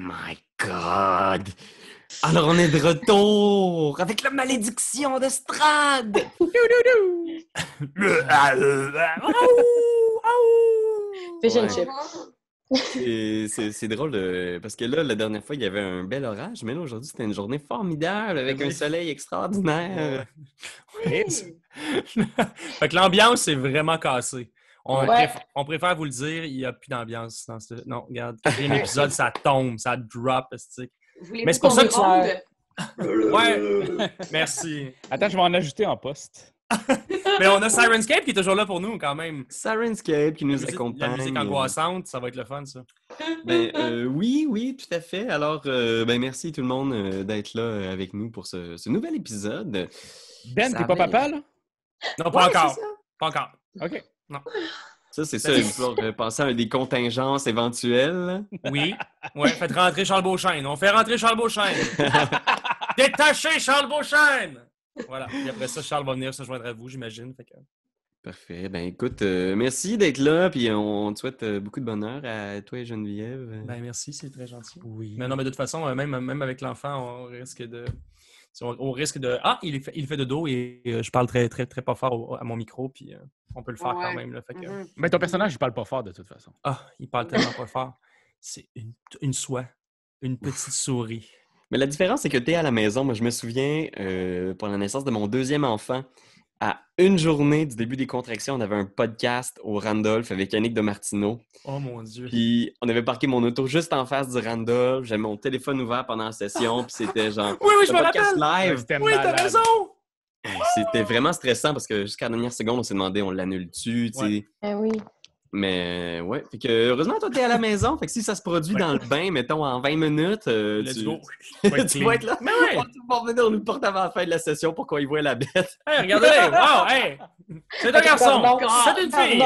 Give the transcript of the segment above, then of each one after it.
my God! Alors, on est de retour avec la malédiction de Strad! Fish and chip. C'est c'est drôle parce que là, la dernière fois, il y avait un bel orage, mais là, aujourd'hui, c'était une journée formidable avec un Oui. soleil extraordinaire. Ouais. fait que l'ambiance est vraiment cassée. On, Ouais. préfère, on préfère vous le dire, il n'y a plus d'ambiance dans ce. Non, regarde, quatrième épisode, ça tombe, ça drop. Mais c'est pour ça que tu-? Ouais, merci. Attends, je vais en ajouter en poste. Mais on a Sirenscape qui est toujours là pour nous quand même. Sirenscape qui nous La musique, accompagne. la musique angoissante, ça va être le fun, ça. Ben, euh, oui, oui, tout à fait. Alors, euh, ben, merci tout le monde euh, d'être là avec nous pour ce, ce nouvel épisode. Ben, t'es pas papa, là? Non, pas Ouais, encore. Pas encore. OK. Ça, c'est ça, falloir euh, penser à des contingences éventuelles. Oui. Ouais, faites rentrer Charles Beauchesne. On fait rentrer Charles Beauchesne. Détachez Charles Beauchesne! Voilà. Et après ça, Charles va venir se joindre à vous, j'imagine. Fait que- Parfait. Ben, écoute, euh, merci d'être là, puis on te souhaite euh, beaucoup de bonheur à toi et Geneviève. Ben, merci, c'est très gentil. oui. Mais non, mais de toute façon, euh, même, même avec l'enfant, on risque de. On, on risque de. Ah, il fait, il fait de dos et euh, je parle très, très, très pas fort au- à mon micro, puis euh, on peut le faire quand même. Là, fait que, Mhm. Mais ton personnage, il parle pas fort de toute façon. Ah, il parle tellement pas fort. C'est une, une soie, une petite souris. Mais la différence, c'est que tu es à la maison. Moi, je me souviens, euh, pour la naissance de mon deuxième enfant, à une journée du début des contractions, on avait un podcast au Randolph avec Yannick de Martineau. Oh mon Dieu. Puis on avait parqué mon auto juste en face du Randolph. J'avais mon téléphone ouvert pendant la session. Puis c'était genre. Oui, oui, je me podcast rappelle. live? C'était Oui, t'as raison. C'était vraiment stressant parce que jusqu'à la dernière seconde, on s'est demandé, on l'annule-tu, tu sais? Ouais. Ah oui. Mais ouais, fait que heureusement, toi, t'es à la maison. Fait que si ça se produit dans le bain, mettons, en 20 minutes, euh, Let's tu, go. tu vas être là. Mais oui. On va venir nous porter avant la fin de la session pour qu'on y voit la bête. Hey, regardez-les! Wow! Hey! C'est un garçon! C'est une fille!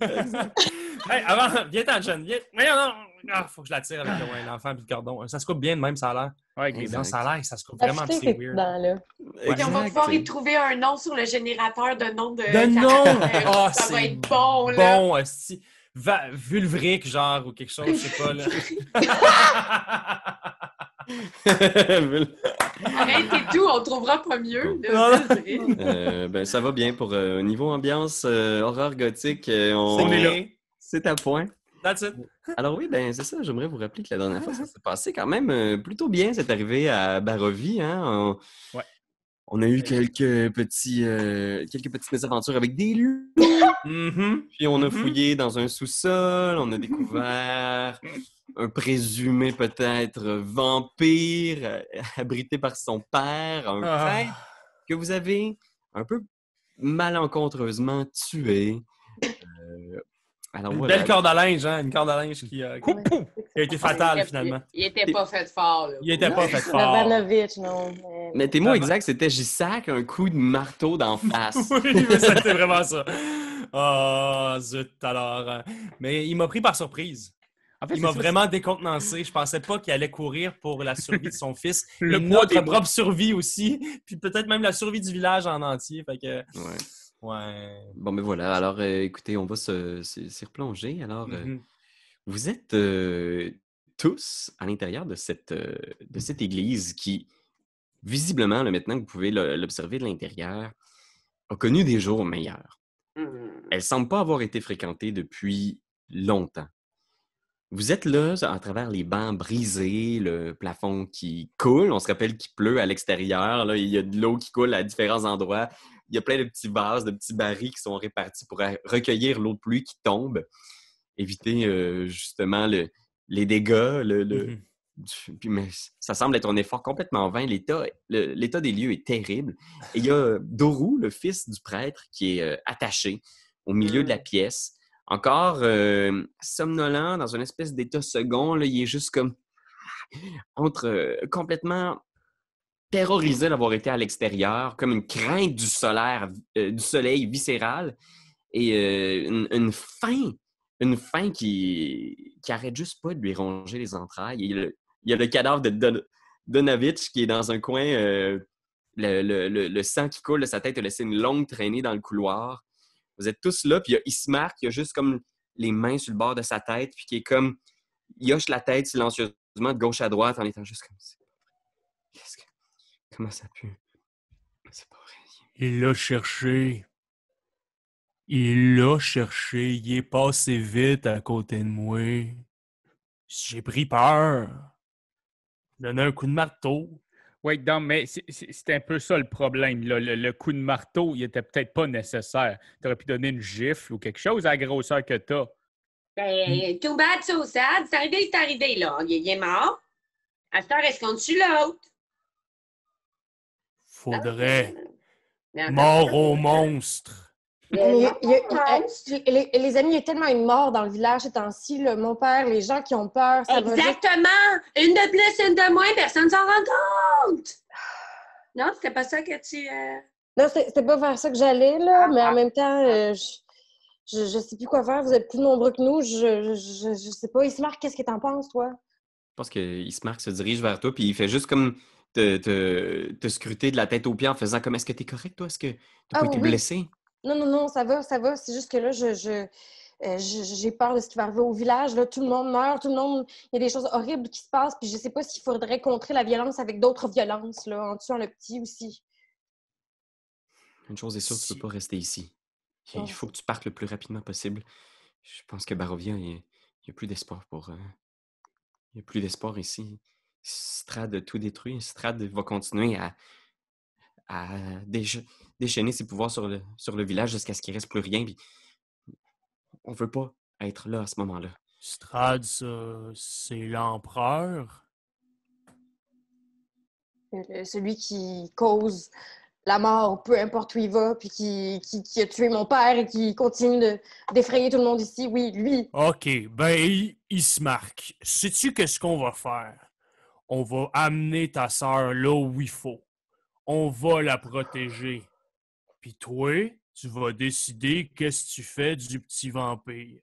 Hey, avant, viens-t'en, Jeanne. Viens. Voyons, non! Ah, faut que je la tire avec le- ouais, l'enfant et le cordon. Ça se coupe bien de même, ça a l'air. Ouais, avec les dents. ça a l'air ça se coupe vraiment, c'est weird. là. Puis on va pouvoir y trouver un nom sur le générateur de nom de. De nom! Ah, ça va c'est être bon, là. Bon, esti. Va- vulvrique, genre, ou quelque chose, je sais pas, là. Arrête et tout, on trouvera pas mieux. Euh, ben, ça va bien pour euh, niveau ambiance, euh, horreur gothique. euh, on, On est là. C'est à point. That's it. Alors oui, ben c'est ça. J'aimerais vous rappeler que la dernière fois, ça s'est passé quand même euh, plutôt bien. C'est arrivé à Barovie. Hein? On, Ouais. on a eu quelques petits, euh, quelques petites mésaventures avec des loups. Mhm. Puis on a Mhm. fouillé dans un sous-sol. On a découvert un présumé peut-être vampire euh, abrité par son père, un Ah. prêtre que vous avez un peu malencontreusement tué. Alors Une belle corde à linge, hein? Une corde à linge qui, euh, qui a été fatale, Il- finalement. Il, il était pas fait fort, là. Il était pas fait fort. Non. mais- Mais tes mots exacts, c'était j'y sac un coup de marteau d'en face. Oui, mais c'était vraiment ça. Oh, zut, alors. euh, Mais il m'a pris par surprise. En fait, Il m'a ça, vraiment décontenancé. Je pensais pas qu'il allait courir pour la survie de son fils. Le et notre propre survie aussi. Puis peut-être même la survie du village en entier. Fait que, Ouais. Ouais. Bon, mais voilà. Alors, euh, écoutez, on va se- se- s'y replonger. Alors, euh, Mhm. vous êtes euh, tous à l'intérieur de cette, euh, de cette église qui, visiblement, là, maintenant que vous pouvez l'observer de l'intérieur, a connu des jours meilleurs. Hum. Elle semble pas avoir été fréquentée depuis longtemps. Vous êtes là à travers les bancs brisés, le plafond qui coule. On se rappelle qu'il pleut à l'extérieur. Il y a de l'eau qui coule à différents endroits. Il y a plein de petits vases, de petits barils qui sont répartis pour recueillir l'eau de pluie qui tombe. Éviter euh, justement le- les dégâts. Le, le- Mhm. du- puis, mais ça semble être un effort complètement vain. L'état, des lieux est terrible. Et il y a Dorou, le fils du prêtre, qui est euh, attaché au milieu de la pièce. Encore euh, somnolent, dans une espèce d'état second. Là, il est juste comme entre euh, complètement terrorisé d'avoir été à l'extérieur, comme une crainte du solaire, euh, du soleil viscéral et euh, une, faim, une faim qui, qui arrête juste pas de lui ronger les entrailles. Il y a le, cadavre de Don- Donovitch qui est dans un coin, euh, le, le- le- le sang qui coule de sa tête a laissé une longue traînée dans le couloir. Vous êtes tous là, puis il y a Ismar qui a juste comme les mains sur le bord de sa tête, puis qui est comme, il hoche la tête silencieusement de gauche à droite en étant juste comme ça. Qu'est-ce que. Comment ça pue? C'est pas vrai. Il l'a cherché. Il l'a cherché. Il est passé vite à côté de moi. J'ai pris peur. Donné un coup de marteau. Oui, non, mais c'est- un peu ça le problème. là. Le, le coup de marteau, il était peut-être pas nécessaire. Tu aurais pu donner une gifle ou quelque chose à la grosseur que tu as. Ben, too bad, so sad. C'est arrivé, c'est arrivé, là. Il, il est mort. À cette heure, est-ce qu'on tue l'autre? Faudrait. Mais Mort au monstre. Mais il y a- il y a- Le euh, les, les amis, il y a tellement une mort dans le village ces temps-ci. Mon père, les gens qui ont peur, ça va. Exactement! Une de plus, une de moins, personne s'en rend compte! Non, c'était pas ça que tu. euh, Non, c'était pas vers ça que j'allais, là, Ah, mais ah. en même temps, euh, je, je, je sais plus quoi faire. Vous êtes plus nombreux que nous. Je, je, je, sais pas. Ismar, qu'est-ce que t'en penses, toi? Je pense qu'il se marque, se dirige vers toi, puis il fait juste comme te, te, te scruter de la tête aux pieds en faisant comme Est-ce que t'es correct, toi? Est-ce que t'as Ah pas été oui. blessé? Non, non, non, ça va, ça va. C'est juste que là, je, je, euh, je- j'ai peur de ce qui va arriver au village. Là. Tout le monde meurt, tout le monde. Il y a des choses horribles qui se passent, puis je sais pas s'il faudrait contrer la violence avec d'autres violences, là, en tuant le petit aussi. Une chose est sûre, tu Si- peux pas rester ici. Il faut que tu partes le plus rapidement possible. Je pense que Barovia, il n'y a plus d'espoir pour. euh, Il n'y a plus d'espoir ici. Strad a tout détruit. Strad va continuer à, à décha- déchaîner ses pouvoirs sur le, sur le village jusqu'à ce qu'il ne reste plus rien. puis on veut pas être là à ce moment-là. Strad, ça, c'est l'empereur? Euh, celui qui cause la mort, peu importe où il va, puis qui, qui, qui a tué mon père et qui continue de- d'effrayer tout le monde ici. Oui, lui. OK, ben, il, il se marque. Sais-tu qu'est-ce qu'on va faire? On va amener ta sœur là où il faut. On va la protéger. Puis toi, tu vas décider qu'est-ce que tu fais du petit vampire.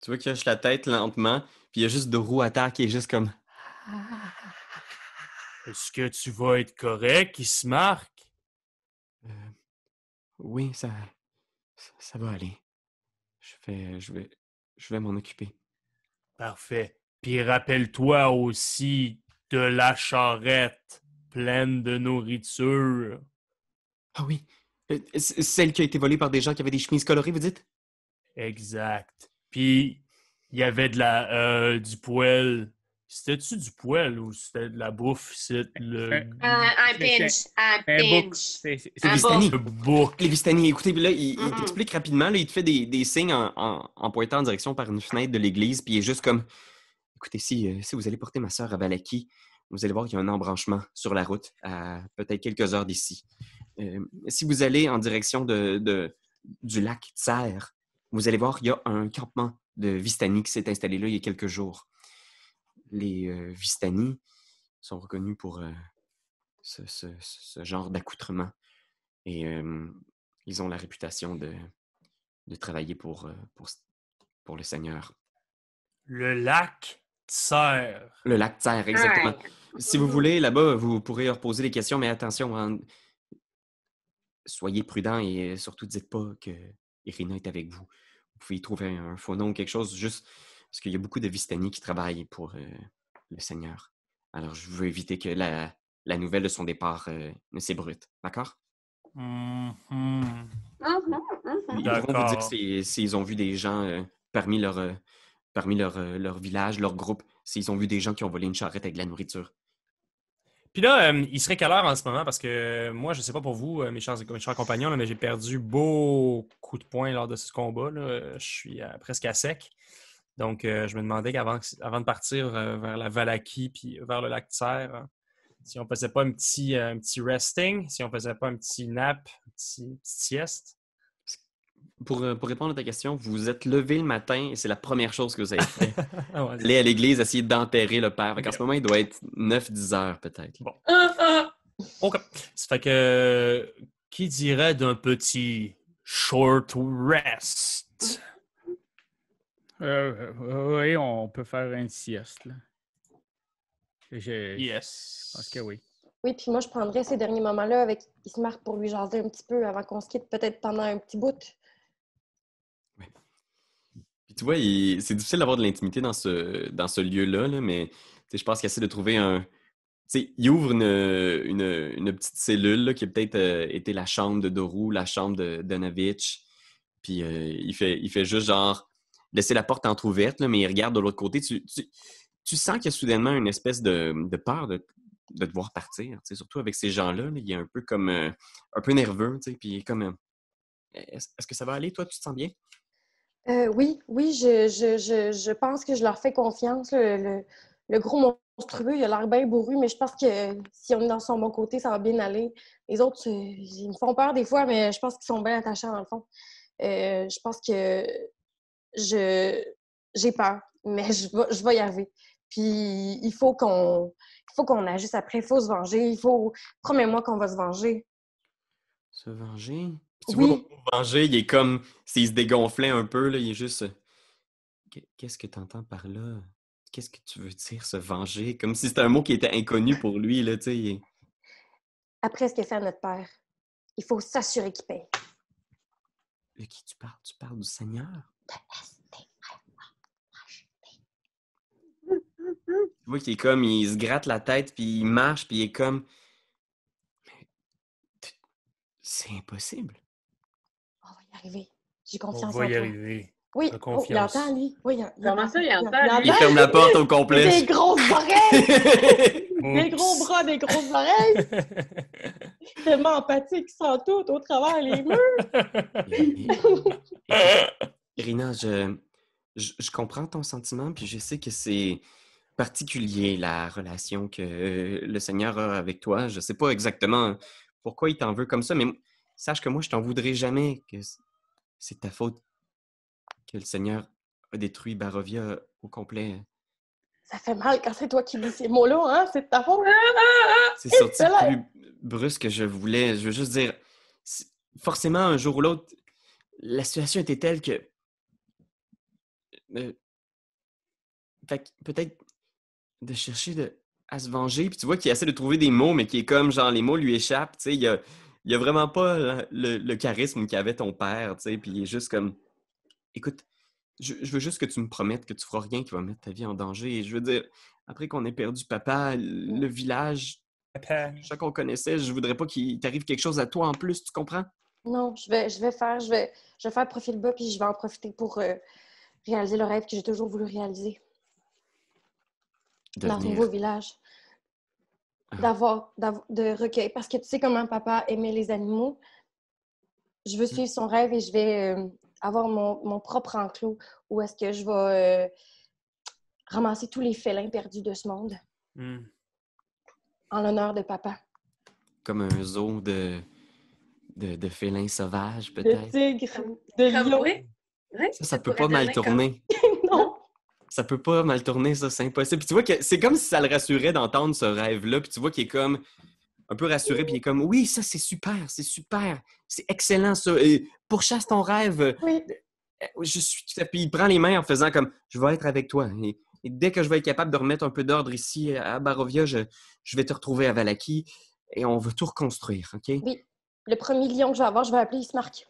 Tu vois qu'il hoche la tête lentement, puis il y a juste Doru à terre qui est juste comme. Est-ce que tu vas être correct? Il se marque? Euh, oui, ça, ça, ça va aller. Je vais, je vais, je vais m'en occuper. Parfait. Puis rappelle-toi aussi de la charrette pleine de nourriture. Ah oui, euh, celle qui a été volée par des gens qui avaient des chemises colorées, vous dites? Exact. Puis il y avait de la euh, du poêle. C'était-tu du poêle ou c'était de la bouffe? C'est le, Un- Un, pinch, un pinch. Un bouc. Les Vistani, écoutez, là, il, il t'explique rapidement, là, il te fait des, des signes en, en- en pointant en direction par une fenêtre de l'église, puis il est juste comme Écoutez, si, euh, si vous allez porter ma sœur à Valaki, vous allez voir qu'il y a un embranchement sur la route à peut-être quelques heures d'ici. Euh, si vous allez en direction de, de- du lac Tser, vous allez voir qu'il y a un campement de Vistani qui s'est installé là il y a quelques jours. Les euh, Vistani sont reconnus pour ce, ce- ce genre d'accoutrement. Et ils ont la réputation de, de travailler pour, pour, pour le Seigneur. Le lac Tser. Le lac Tser, exactement. Ouais. Si vous voulez, là-bas, vous pourrez leur poser des questions, mais attention, hein, soyez prudents et surtout dites pas que Irina est avec vous. Vous pouvez y trouver un faux nom ou quelque chose, juste parce qu'il y a beaucoup de Vistani qui travaillent pour euh, le Seigneur. Alors, je veux éviter que la, la nouvelle de son départ euh, ne s'ébrute. D'accord? Mhm. Mhm, mhm. Ils pourront vous dire si- s'ils ont vu des gens euh, parmi, leur, euh, parmi leur, euh, leur village, leur groupe, s'ils ont vu des gens qui ont volé une charrette avec de la nourriture. Puis là, il serait quelle heure en ce moment? Parce que euh, moi, je sais pas pour vous, euh, mes chers, mes chers compagnons, mais j'ai perdu beaucoup de points lors de ce combat. Je suis presque à sec. Donc, je me demandais qu'avant avant de partir vers la Valaki puis vers le lac Tser, si on faisait pas un petit, un petit resting, si on faisait pas un petit nap, un petit, sieste. Pour, euh, pour répondre à ta question, vous vous êtes levé le matin et c'est la première chose que vous avez fait. Ah ouais, Aller à l'église, essayer d'enterrer le père. En ce moment, il doit être 9-10 heures peut-être. Ah. OK. Ça fait que qui dirait d'un petit short rest? Euh, euh, oui, on peut faire une sieste. Là. Je, Yes. je pense que oui. Oui, puis moi, je prendrais ces derniers moments-là avec Ismar pour lui jaser un petit peu avant qu'on se quitte, peut-être pendant un petit bout. Puis tu vois, c'est difficile d'avoir de l'intimité dans ce, dans ce lieu-là, là, mais je pense qu'il essaie de trouver un. Sais, il ouvre une, une, petite cellule qui a peut-être euh, été la chambre de Doru, la chambre de Donavitch. Puis euh, il, fait, il fait juste genre laisser la porte entrouverte, mais il regarde de l'autre côté. Tu, sens qu'il y a soudainement une espèce de, peur de, de te voir partir. Surtout avec ces gens-là, là, il est un peu comme euh, un peu nerveux, puis il est comme. est-ce que ça va aller, toi? Tu te sens bien? Euh, oui, oui, je, je, je, je pense que je leur fais confiance. Le, le, gros monstrueux, il a l'air bien bourru, mais je pense que si on est dans son bon côté, ça va bien aller. Les autres, euh, ils me font peur des fois, mais je pense qu'ils sont bien attachants dans le fond. Euh, je pense que je j'ai peur, mais je vais, je vais y arriver. Puis il faut qu'on faut qu'on agisse après, il faut se venger, il faut promets-moi qu'on va se venger. Se venger? Puis tu Oui. vois, le mot venger, il est comme s'il se dégonflait un peu, là, il est juste. Qu'est- Qu'est-ce que tu entends par là? Qu'est-ce que tu veux dire, se venger? Comme si c'était un mot qui était inconnu pour lui, là, tu sais. il Après ce qu'il fait à notre père, il faut s'assurer qu'il paye. De qui tu parles? Tu parles du Seigneur? Tu vois qu'il est comme, il se gratte la tête, puis il marche, puis il est comme. C'est impossible. Arriver. J'ai On confiance va en y toi. arriver. Oui, oh, il entend, lui. Oui, il, il Comment ça, il entend, lui? Il ferme la porte au complet. Des grosses oreilles! Des gros bras, des grosses oreilles! Tellement empathique, il sent tout au travers les murs. Irina, je, je, je comprends ton sentiment, puis je sais que c'est particulier la relation que euh, le Seigneur a avec toi. Je sais pas exactement pourquoi il t'en veut comme ça, mais sache que moi, je t'en voudrais jamais que c'est ta faute que le Seigneur a détruit Barovia au complet. Ça fait mal quand c'est toi qui dis ces mots-là, hein? C'est de ta faute. C'est sorti plus brusque que je voulais. Je veux juste dire, forcément, un jour ou l'autre, la situation était telle que. Euh, fait que peut-être de chercher de, à se venger. Puis tu vois qu'il essaie de trouver des mots, mais qui est comme genre les mots lui échappent. Tu sais, il y a, il y a vraiment pas le, le- le charisme qu'avait ton père. Tu sais, puis il est juste comme. Écoute, je, je veux juste que tu me promettes que tu feras rien qui va mettre ta vie en danger. Et je veux dire, après qu'on ait perdu papa, le village, chaque qu'on connaissait, je voudrais pas qu'il t'arrive quelque chose à toi en plus, tu comprends? Non, je vais, je vais faire, je vais, je vais faire profil bas, puis je vais en profiter pour euh, réaliser le rêve que j'ai toujours voulu réaliser dans ce Devenir- nouveau village. D'avoir, d'av- de recueil. Parce que tu sais comment papa aimait les animaux. Je Mm. veux suivre son rêve et je vais euh, avoir mon, mon propre enclos où est-ce que je vais euh, ramasser tous les félins perdus de ce monde Hmm. en l'honneur de papa. Comme un zoo de, de, de félins sauvages, De peut-être. tigres, Comme- de lions. Ça, ça peut pas mal comme- tourner. Ça peut pas mal tourner, ça, c'est impossible. Puis tu vois que c'est comme si ça le rassurait d'entendre ce rêve-là. Puis tu vois qu'il est comme un peu rassuré, puis il est comme Oui, ça, c'est super, c'est super, c'est excellent, ça. Et pourchasse ton rêve. oui. Euh, Je suis tout à fait. Il prend les mains en faisant comme Je vais être avec toi. Et, et dès que je vais être capable de remettre un peu d'ordre ici à Barovia, je, je vais te retrouver à Valaki et on va tout reconstruire, OK? Oui. Le premier lion que je vais avoir, je vais l'appeler Ismark.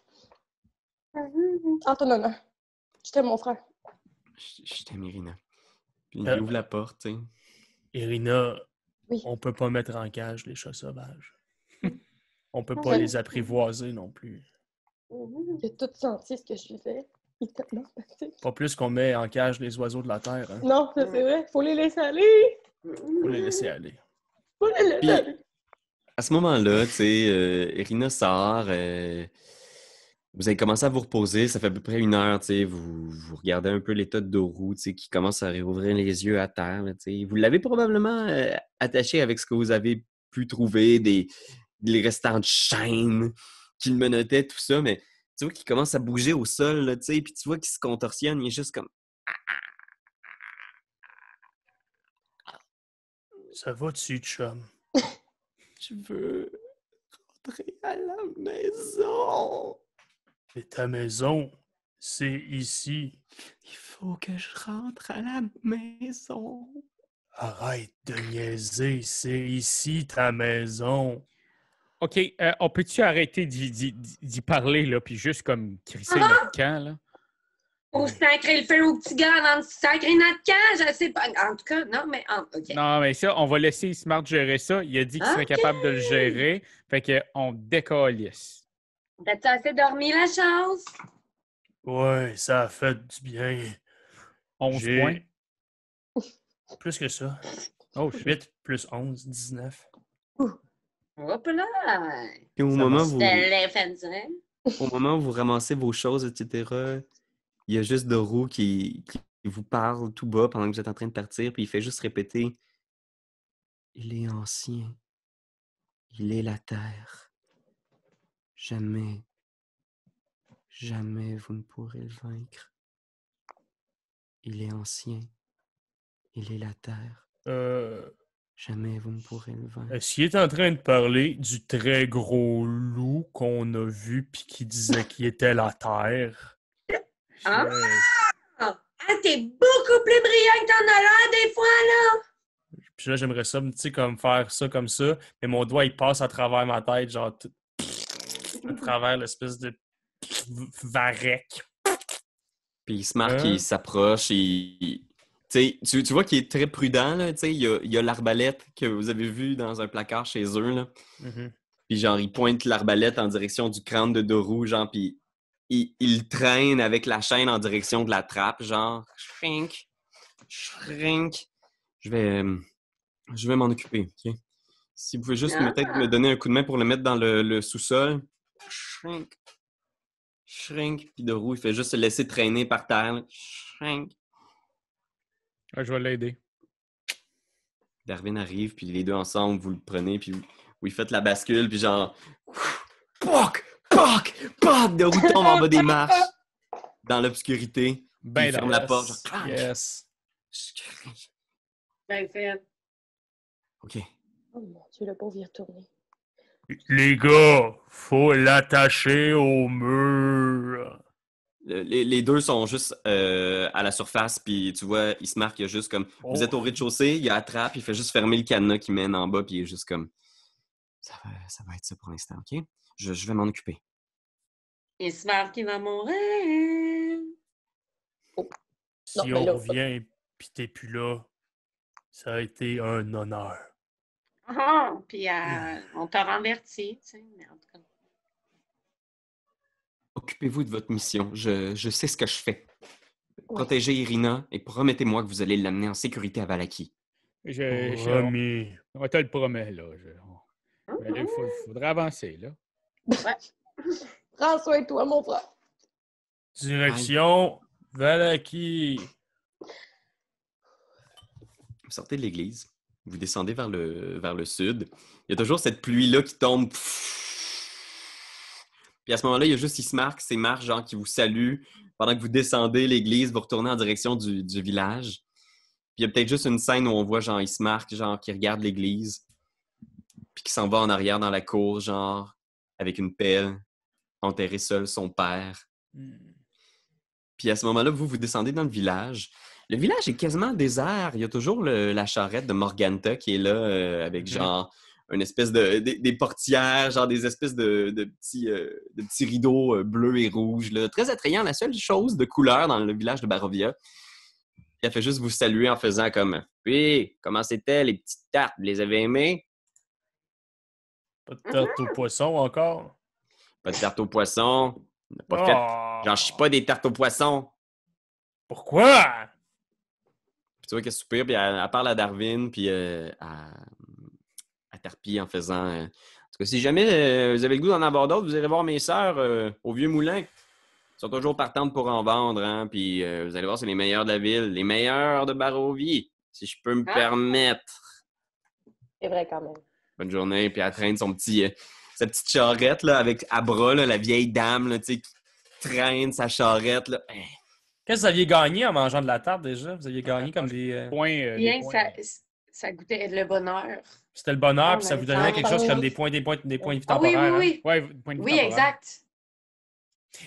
Honneur. Je t'aime, mon frère. Je, je t'aime, Irina. Puis il Euh. ouvre la porte, tu sais. Irina, Oui. on peut pas mettre en cage les chats sauvages. on peut pas Ouais. les apprivoiser non plus. Il a tout senti ce que je faisais. Il est tellement empathique. Pas plus qu'on met en cage les oiseaux de la terre. Hein. Non, ça, c'est vrai. Faut les laisser aller. Faut les laisser aller. Faut les laisser Puis- aller. À ce moment-là, tu sais, euh, Irina sort. euh, vous avez commencé à vous reposer. Ça fait à peu près une heure, tu sais. Vous, vous regardez un peu l'état de Doru, tu sais, qui commence à réouvrir les yeux à terre, là, tu sais. Vous l'avez probablement euh, attaché avec ce que vous avez pu trouver, des, les restants de chaînes qui le menottaient, tout ça, mais tu vois qu'il commence à bouger au sol, là, tu sais, puis tu vois qu'il se contorsionne, il est juste comme... Ça va-tu, chum? Je veux rentrer à la maison. Et ta maison, c'est ici. Il faut que je rentre à la maison. Arrête de niaiser, c'est ici ta maison. OK, euh, on peut-tu arrêter d'y- d'y d'y parler, là, puis juste comme crisser notre camp, là? Pour sacrer le feu au petit gars avant de sacrer notre camp, je sais pas. En tout cas, non, mais. en- OK. Non, mais ça, on va laisser Smart gérer ça. Il a dit qu'il serait capable de le gérer. Fait qu'on décalisse. T'as-tu assez dormi, la chose? Ouais, ça a fait du bien. 11 J'ai- points. Plus que ça. Oh, shit. 8 plus 11, 19. Hop là! Puis au Ça moment, vous, au moment où vous ramassez vos choses, etc., il y a juste Dorou qui, qui vous parle tout bas pendant que vous êtes en train de partir, puis il fait juste répéter Il est ancien. Il est la terre. Jamais, jamais vous ne pourrez le vaincre. Il est ancien. Il est la terre. Euh, Jamais vous ne pourrez le vaincre. Est-ce qu'il est en train de parler du très gros loup qu'on a vu puis qui disait qu'il était la terre? Ah! Ah, t'es beaucoup plus brillant que t'en as l'air des fois, là! Puis là, j'aimerais ça, tu sais, comme faire ça comme ça, mais mon doigt, il passe à travers ma tête, genre, tout- à travers l'espèce de varech. Puis il se marque, Hein? il s'approche, il... Tu, sais, tu, tu vois qu'il est très prudent, là, tu sais, il y a, il y a l'arbalète que vous avez vue dans un placard chez eux, là. Mhm. Puis genre, il pointe l'arbalète en direction du crâne de Dorou, genre, puis il, il traîne avec la chaîne en direction de la trappe, genre, shrink, shrink. Je vais, euh, je vais m'en occuper, ok? Si vous pouvez juste Ah. peut-être me donner un coup de main pour le mettre dans le, le sous-sol. Shrink, shrink. Puis Dorou, il fait juste se laisser traîner par terre, shrink. Ah, je vais l'aider. Darwin arrive, puis les deux ensemble, vous le prenez, puis vous, faites la bascule, puis genre... Poc! Poc! Poc! De roue tombe en bas des marches, dans l'obscurité. Ben il ferme la porte, genre... Yes. Ben fait. OK. Oh mon Dieu, le pauvre, est retourné. Les gars, faut l'attacher au mur. Le- Les, les deux sont juste euh, à la surface, puis tu vois, il se marque, il y a juste comme... Oh. Vous êtes au rez-de-chaussée, il y a la trappe, il fait juste fermer le cadenas qui mène en bas, puis il est juste comme... Ça va, ça va être ça pour l'instant, OK? Je, je vais m'en occuper. Il se marre qu'il va mourir. Si Non, mais on là- revient pis t'es plus là, ça a été un honneur. Ah, puis euh, on t'a renverti, tu sais, mais en tout cas. Occupez-vous de votre mission. Je, je sais ce que je fais. Protégez Irina et promettez-moi que vous allez l'amener en sécurité à Valaki. Je, je- Promis. on te le promet, là. Je- on- il faut- faudrait avancer, là. Prends soin de toi, mon frère. Direction Valaki. Vous sortez de l'église, vous descendez vers le, vers le sud. Il y a toujours cette pluie-là qui tombe. Puis à ce moment-là, il y a juste Ismark, c'est Marc, genre, qui vous salue. Pendant que vous descendez l'église, vous retournez en direction du, du village. Puis il y a peut-être juste une scène où on voit, genre, Ismark, genre, qui regarde l'église. Puis qui s'en va en arrière dans la cour, genre, avec une pelle, enterrer seul son père. Puis à ce moment-là, vous, vous descendez dans le village. Le village est quasiment désert. Il y a toujours le- la charrette de Morganta qui est là euh, avec Mhm. genre une espèce de des, des portières, genre des espèces de, de petits, euh, de petits rideaux euh, bleus et rouges. là. Très attrayant. La seule chose de couleur dans le village de Barovia. Elle fait juste vous saluer en faisant comme Puis, comment c'était les petites tartes? Vous les avez aimées? Pas de tarte au poisson encore? Pas de tarte au poisson. Oh. J'en chie pas des tartes au poisson. Pourquoi? Tu vois qu'elle soupire, puis elle, elle parle à Darwin, puis euh, à, à Tarpi en faisant. euh, en tout cas, si jamais euh, vous avez le goût d'en avoir d'autres, vous irez voir mes sœurs euh, au Vieux Moulin. Elles sont toujours partantes pour en vendre, hein, puis euh, vous allez voir, c'est les meilleurs de la ville, les meilleurs de Barovie, si je peux me Ah. permettre. C'est vrai quand même. Bonne journée, puis elle traîne son petit, euh, sa petite charrette là, avec à bras, là, la vieille dame là, qui traîne sa charrette. Là. Eh, Qu'est-ce que vous aviez gagné en mangeant de la tarte déjà? Vous aviez gagné comme des. euh, Point, euh, des Bien que points. ça, ça goûtait le bonheur. C'était le bonheur, Oh, puis ça vous donnait quelque chose comme des points, des points, des points de vie Ah oui, temporaires. oui, hein? oui. Ouais, de Oui, temporaire. exact.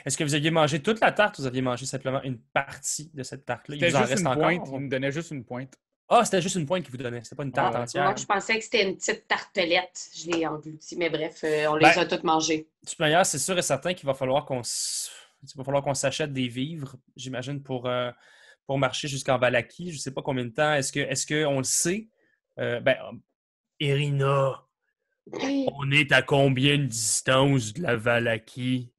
Est-ce que vous aviez mangé toute la tarte ou vous aviez mangé simplement une partie de cette tarte-là? Il vous en juste reste une encore? pointe. Il me donnait juste une pointe. Ah, c'était juste une pointe qu'il vous donnait. C'était pas une tarte Ah, entière. Moi, je pensais que c'était une petite tartelette. Je l'ai engloutie, mais bref, euh, on les Ben- a toutes mangées. De toute manière, c'est sûr et certain qu'il va falloir qu'on s- Il va falloir qu'on s'achète des vivres, j'imagine, pour, euh, pour marcher jusqu'en Valaki. Je ne sais pas combien de temps. Est-ce qu'on est le sait? Euh, ben, Irina, Oui. on est à combien de distance de la Valaki?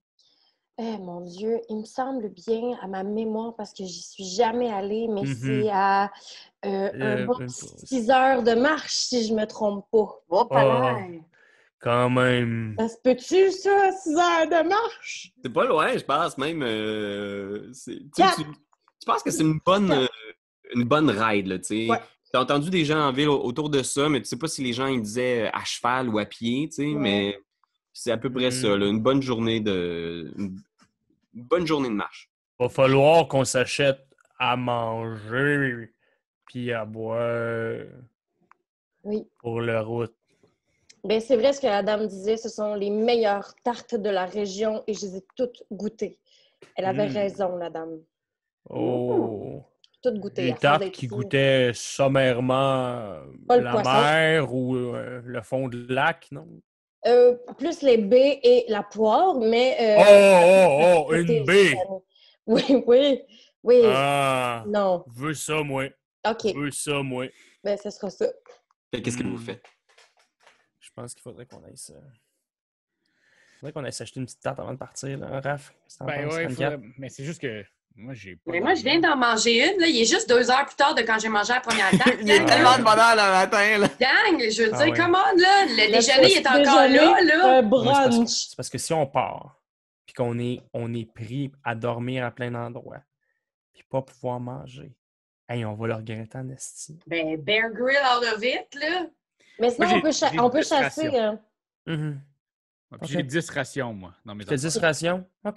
Eh mon Dieu, il me semble bien à ma mémoire parce que j'y suis jamais allée, mais Mhm. c'est à euh, un Euh, bon euh, 6 heures de marche si je me trompe pas. Hop Oh. Quand même. Ça se peut-tu, ça, 6 heures de marche? C'est pas loin, je pense même. euh, tu, tu- tu penses que c'est une bonne, euh, une bonne ride, là, tu sais. Ouais. T'as entendu des gens en ville au- autour de ça, mais tu sais pas si les gens ils disaient à cheval ou à pied, tu sais, Ouais. mais c'est à peu près Mm. ça, là, une bonne journée de. Une une bonne journée de marche. Va falloir qu'on s'achète à manger puis à boire Oui. pour la route. Ben, c'est vrai ce que la dame disait, ce sont les meilleures tartes de la région et je les ai toutes goûtées. Elle avait Mm. raison, la dame. Oh! Toutes goûtées. Des tartes qui goûtaient sommairement Pas le la poisson. mer ou euh, le fond de lac, non? Euh, plus les baies et la poire, mais... euh, oh, oh, oh, c'était- une baie! Oui, oui, oui. Ah! Non. Veux ça, moi. OK. Veux ça, moi. Ben, ce sera ça. Qu'est-ce que Mm. vous faites? Je pense qu'il faudrait qu'on aille ça. faudrait qu'on aille s'acheter une petite tarte avant de partir, là, Raph. Ben ouais, 24? faudrait- mais c'est juste que moi, j'ai pas. Mais moi, je viens d'en manger une. Là. Il est juste deux heures plus tard de quand j'ai mangé la première tarte. Il y a tellement de bonheur le matin, là! Gang, je veux Ah dire, ouais. come on, là. Le, déjeuner est encore déjeuner, là, là. Un Moi, c'est parce que- brunch. C'est parce que si on part, puis qu'on est, on est pris à dormir à plein d'endroits, puis pas pouvoir manger, hey, on va le regretter en esti. Ben, Bear Grill out of it, là. Mais sinon, Moi, on peut, cha- on peut dix chasser. Ouais, puis Ok. J'ai 10 rations, moi. dans mes Tu fais affaires. 10 rations? OK.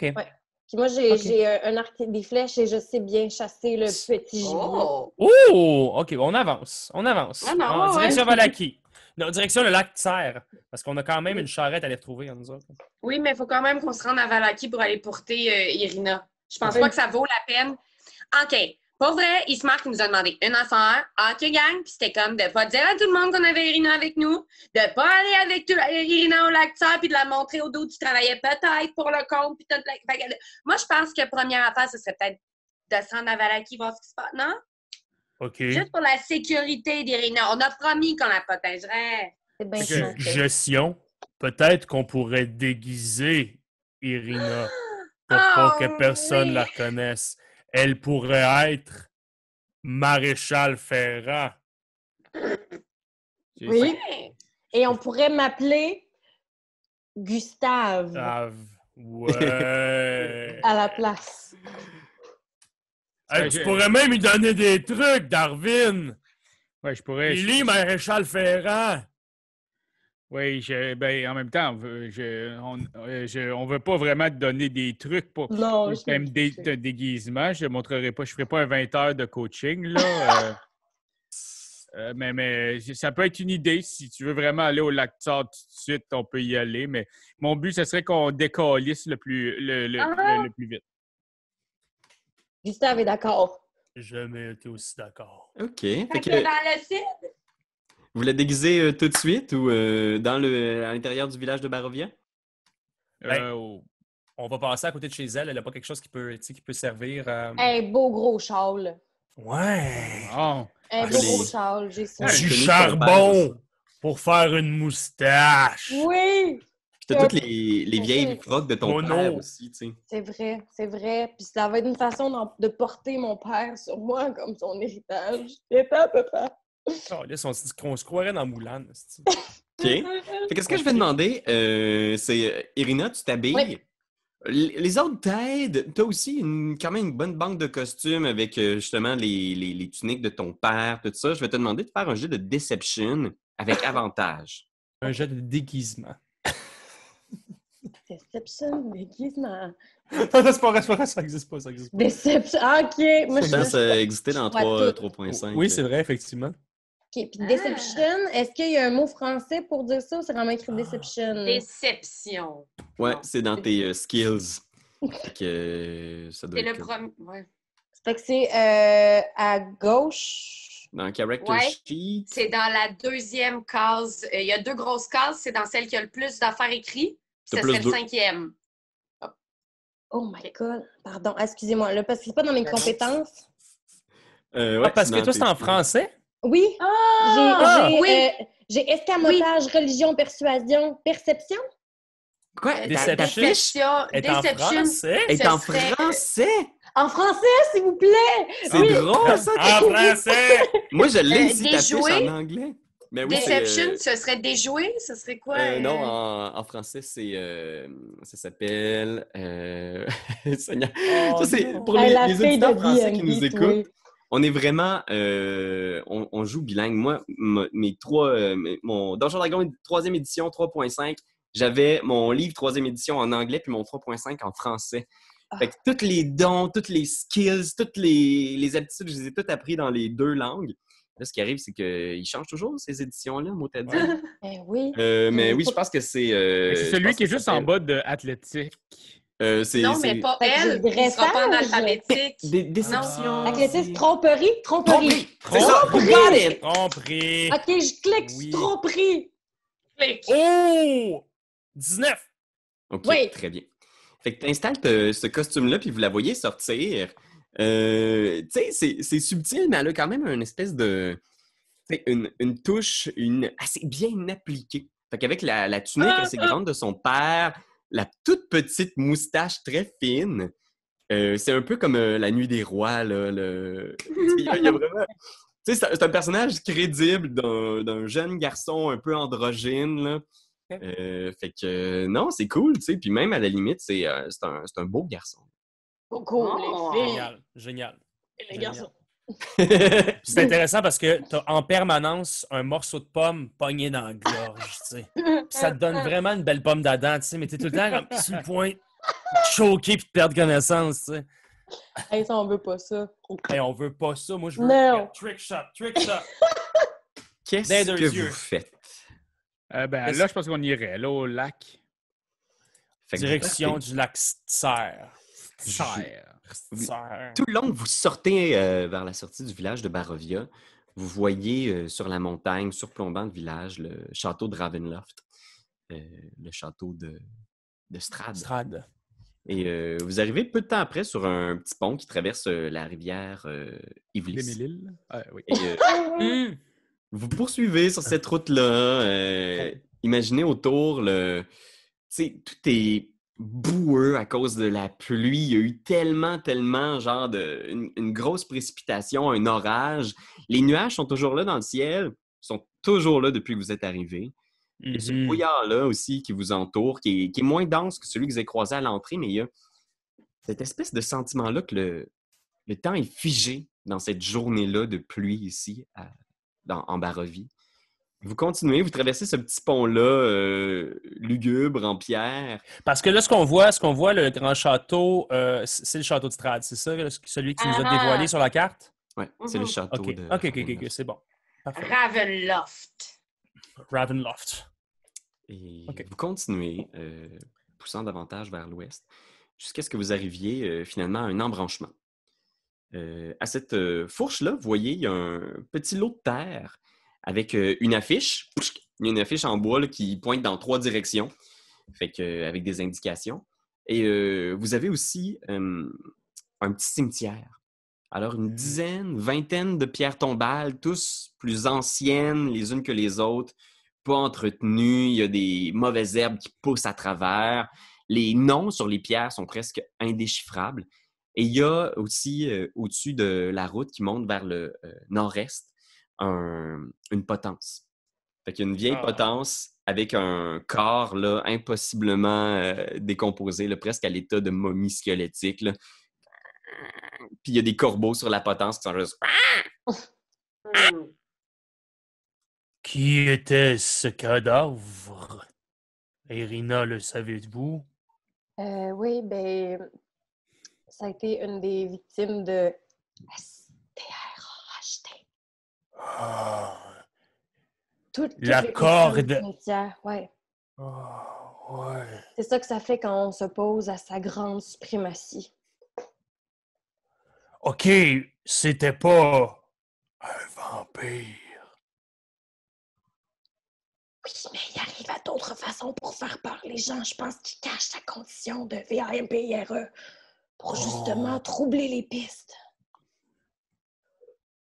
Puis moi, j'ai euh, un arc des flèches et je sais bien chasser le petit gibier. Oh! Oh! OK, on avance. On avance. Ah non, En ouais. direction Valaki. Non, direction le lac Serre. Parce qu'on a quand même une charrette à aller retrouver, nous autres. Oui, mais il faut quand même qu'on se rende à Valaki pour aller porter euh, Irina. Je pense Oui. pas que ça vaut la peine. OK. Pour vrai, Ismark nous a demandé une affaire. OK, gang. Puis c'était comme de pas dire à tout le monde qu'on avait Irina avec nous, de pas aller avec tout- Irina au lac Tsar puis de la montrer au dos tu travaillais peut-être pour le compte. Puis moi, je pense que première affaire, ce serait peut-être de se rendre à Valaki, voir ce qui se passe. Non? OK. Juste pour la sécurité d'Irina. On a promis qu'on la protégerait. C'est bien simple. gestion. Peut-être qu'on pourrait déguiser Irina pour Ah, pas que personne oui. la reconnaisse. Elle pourrait être Maréchal Ferrand. Oui. Et on pourrait m'appeler Gustave Grave. Ouais. à la place. Hey, Ouais, tu je- pourrais même lui donner des trucs, Darwin. Ouais, je pourrais. je- Lily Maréchal Ferrand. Oui, je, ben, en même temps, je, on, euh, je- on veut pas vraiment te donner des trucs pour Non, je même dé, sais. de déguisement. Je ne montrerai pas, je ferai pas un 20 heures de coaching. Là, euh, euh, mais, mais ça peut être une idée. Si tu veux vraiment aller au lac Tsar tout de suite, on peut y aller. Mais mon but, ce serait qu'on décalisse le plus, le, le- Ah! le- le plus vite. Gustave est d'accord. Jamais été aussi d'accord. OK. Fait Fait que que, dans le site, vous la déguisez euh, tout de suite ou euh, dans le, à l'intérieur du village de Barovia? Ben, Euh, On va passer à côté de chez elle. Elle n'a pas quelque chose qui peut, tu sais, qui peut servir. euh, Un beau gros châle. Ouais. oh, Un Ah, beau gros châle, j'ai ça. Du charbon pour faire une moustache. Oui, Puis t'as toutes les, les vieilles frocs de ton Oh père non. aussi, tu sais. c'est vrai, c'est vrai. Puis ça va être une façon de porter mon père sur moi comme son héritage. Papa, papa. Oh, là, on, se croirait dans Moulin. OK. Fait que ce que je vais demander, euh, c'est euh, Irina, tu t'habilles. Oui. Les autres t'aident. Tu as aussi une- quand même une bonne banque de costumes avec euh, justement les, les- les tuniques de ton père, tout ça. Je vais te demander de faire un jeu de deception avec avantage. Un jeu de déguisement. Deception, déguisement. non, c'est pas vrai, c'est pas vrai, ça existe pas, ça existe pas. Deception. OK. Moi, Je pense euh, exister dans Ouais, 3, tout. 3.5. Oui, c'est vrai, effectivement. Puis deception, est-ce qu'il y a un mot français pour dire ça ou c'est vraiment écrit Ah. deception? déception. Ouais, c'est dans tes euh, skills. Fait que euh, ça doit C'est le premier. Ouais. Fait que c'est euh, à gauche. dans character Ouais. sheet. C'est dans la deuxième case. Euh, Il y a deux grosses cases. C'est dans celle qui a le plus d'affaires écrites. T'as Ce plus serait le deux. cinquième. Oh my God. Pardon, excusez-moi, là, parce que c'est pas dans mes compétences. Euh, Ah, ouais, parce que toi, c'est en français? Oui, Ah! j'ai j'ai, oui. euh, j'ai escamotage, religion, persuasion, perception. Quoi? Ta Déception. Déception. Est en français? est en français? En français, s'il vous plaît! C'est Oui. drôle, ça! En français! Moi, je l'ai Euh, ici, en anglais. Mais oui, Deception, euh, ce serait déjoué? Ce serait quoi? euh, non, euh? en, en français, c'est... euh, ça s'appelle... Euh... Seigneur. Oh, ça, c'est pour les, la les auditeurs français qui nous écoutent. On est vraiment... euh, on, on joue bilingue. Moi, mes trois... euh, mon Donjon Dragon troisième édition, 3.5, j'avais mon livre troisième édition en anglais puis mon 3.5 en français. Ah. Fait que tous les dons, toutes les skills, toutes les, les aptitudes, je les ai toutes appris dans les deux langues. Là, ce qui arrive, c'est qu'ils changent toujours ces éditions-là, mot à dire. Eh oui. Euh, mais oui, je pense que c'est... euh, c'est celui qui est juste en bas de athlétique. Euh, c'est- Non, c'est- mais pas elle. Il sera pas en dressage. alphabétique. Des déceptions. Athlétisme, tromperie, tromperie. Tromperie. C'est ça, it! Compris. OK, je clique Oui. sur tromperie. Clique. Oh! 19! OK, Oui. très bien. Fait que tu installes ce costume-là, puis vous la voyez sortir. Euh, tu sais, c'est- c'est subtil, mais elle a quand même une espèce de... Une, une touche une, assez bien appliquée. Fait qu'avec la, la tunique Ah, assez grande de son père, la toute petite moustache très fine, euh, c'est un peu comme euh, la nuit des rois, là. Le... il, y a, il y a vraiment... Tu sais, c'est un- personnage crédible d'un jeune garçon un peu androgyne, là. Euh, fait que non, c'est cool, tu sais. Puis même à la limite, c'est euh, c'est un, c'est un beau garçon. Oh. les filles Génial, génial. et les garçons. C'est intéressant parce que t'as en permanence un morceau de pomme pogné dans la gorge, tu sais. Puis ça te donne vraiment une belle pomme d'Adam, tu sais, mais t'es tout le temps comme sur le point de choquer puis de perdre connaissance, tu sais. Hey, ça, on veut pas ça. Hey, on veut pas ça, moi je veux Non. trick shot, trick shot. Qu'est-ce que yeux. vous faites? Euh, ben, là, je pense qu'on irait, là, au lac. Direction du lac Serre. Serre. Serre. Tout le long que vous sortez euh, vers la sortie du village de Barovia, vous voyez euh, sur la montagne, surplombant le village, le château de Ravenloft, euh, le château de, de Strad. Strad. Et euh, vous arrivez peu de temps après sur un petit pont qui traverse euh, la rivière euh, Ivlis. Oui. Et, vous poursuivez sur cette route-là. euh, imaginez autour le. Tu sais, tout est boueux à cause de la pluie. Il y a eu tellement, tellement, genre, de, une, une grosse précipitation, un orage. Les nuages sont toujours là dans le ciel, sont toujours là depuis que vous êtes arrivé. A ce Mhm. brouillard-là aussi qui vous entoure, qui est, qui est moins dense que celui que vous avez croisé à l'entrée, mais il y a cette espèce de sentiment-là que le, le temps est figé dans cette journée-là de pluie ici, à- dans, en Barovie. Vous continuez, vous traversez ce petit pont-là euh, lugubre en pierre. Parce que là, ce qu'on voit, ce qu'on voit, le grand château, euh, c'est le château de Strad, c'est ça, celui que tu nous as Ah. dévoilé sur la carte? Ouais, c'est le Mhm. château OK, de. OK, OK, OK, Ravenloft. c'est bon. Parfait. Ravenloft. Ravenloft. Et vous continuez, euh, poussant davantage vers l'ouest, jusqu'à ce que vous arriviez euh, finalement à un embranchement. Euh, à cette euh, fourche-là, vous voyez, il y a un petit lot de terre avec euh, une affiche. Une affiche en bois là, qui pointe dans trois directions, fait que, euh, avec des indications. Et euh, vous avez aussi euh, un petit cimetière. Alors, une dizaine, vingtaine de pierres tombales, tous plus anciennes les unes que les autres, pas entretenues. Il y a des mauvaises herbes qui poussent à travers. Les noms sur les pierres sont presque indéchiffrables. Et il y a aussi, euh, au-dessus de la route qui monte vers le nord-est, un- une potence. Fait qu'il y a une vieille Ah. potence avec un corps là, impossiblement euh, décomposé, là, presque à l'état de momie squelettique. là. Puis il y a des corbeaux sur la potence qui sont juste. Qui était ce cadavre? Irina, le savez-vous? Euh, oui, ben, ça a été une des victimes de. Toutes, toutes La corde. ouais. ah, ouais. C'est ça que ça fait quand on s'oppose à sa grande suprématie. OK, c'était pas un vampire. Oui, mais il arrive à d'autres autre façon pour faire peur les gens. Je pense qu'il cache sa condition de VAMPIRE pour justement Oh. troubler les pistes.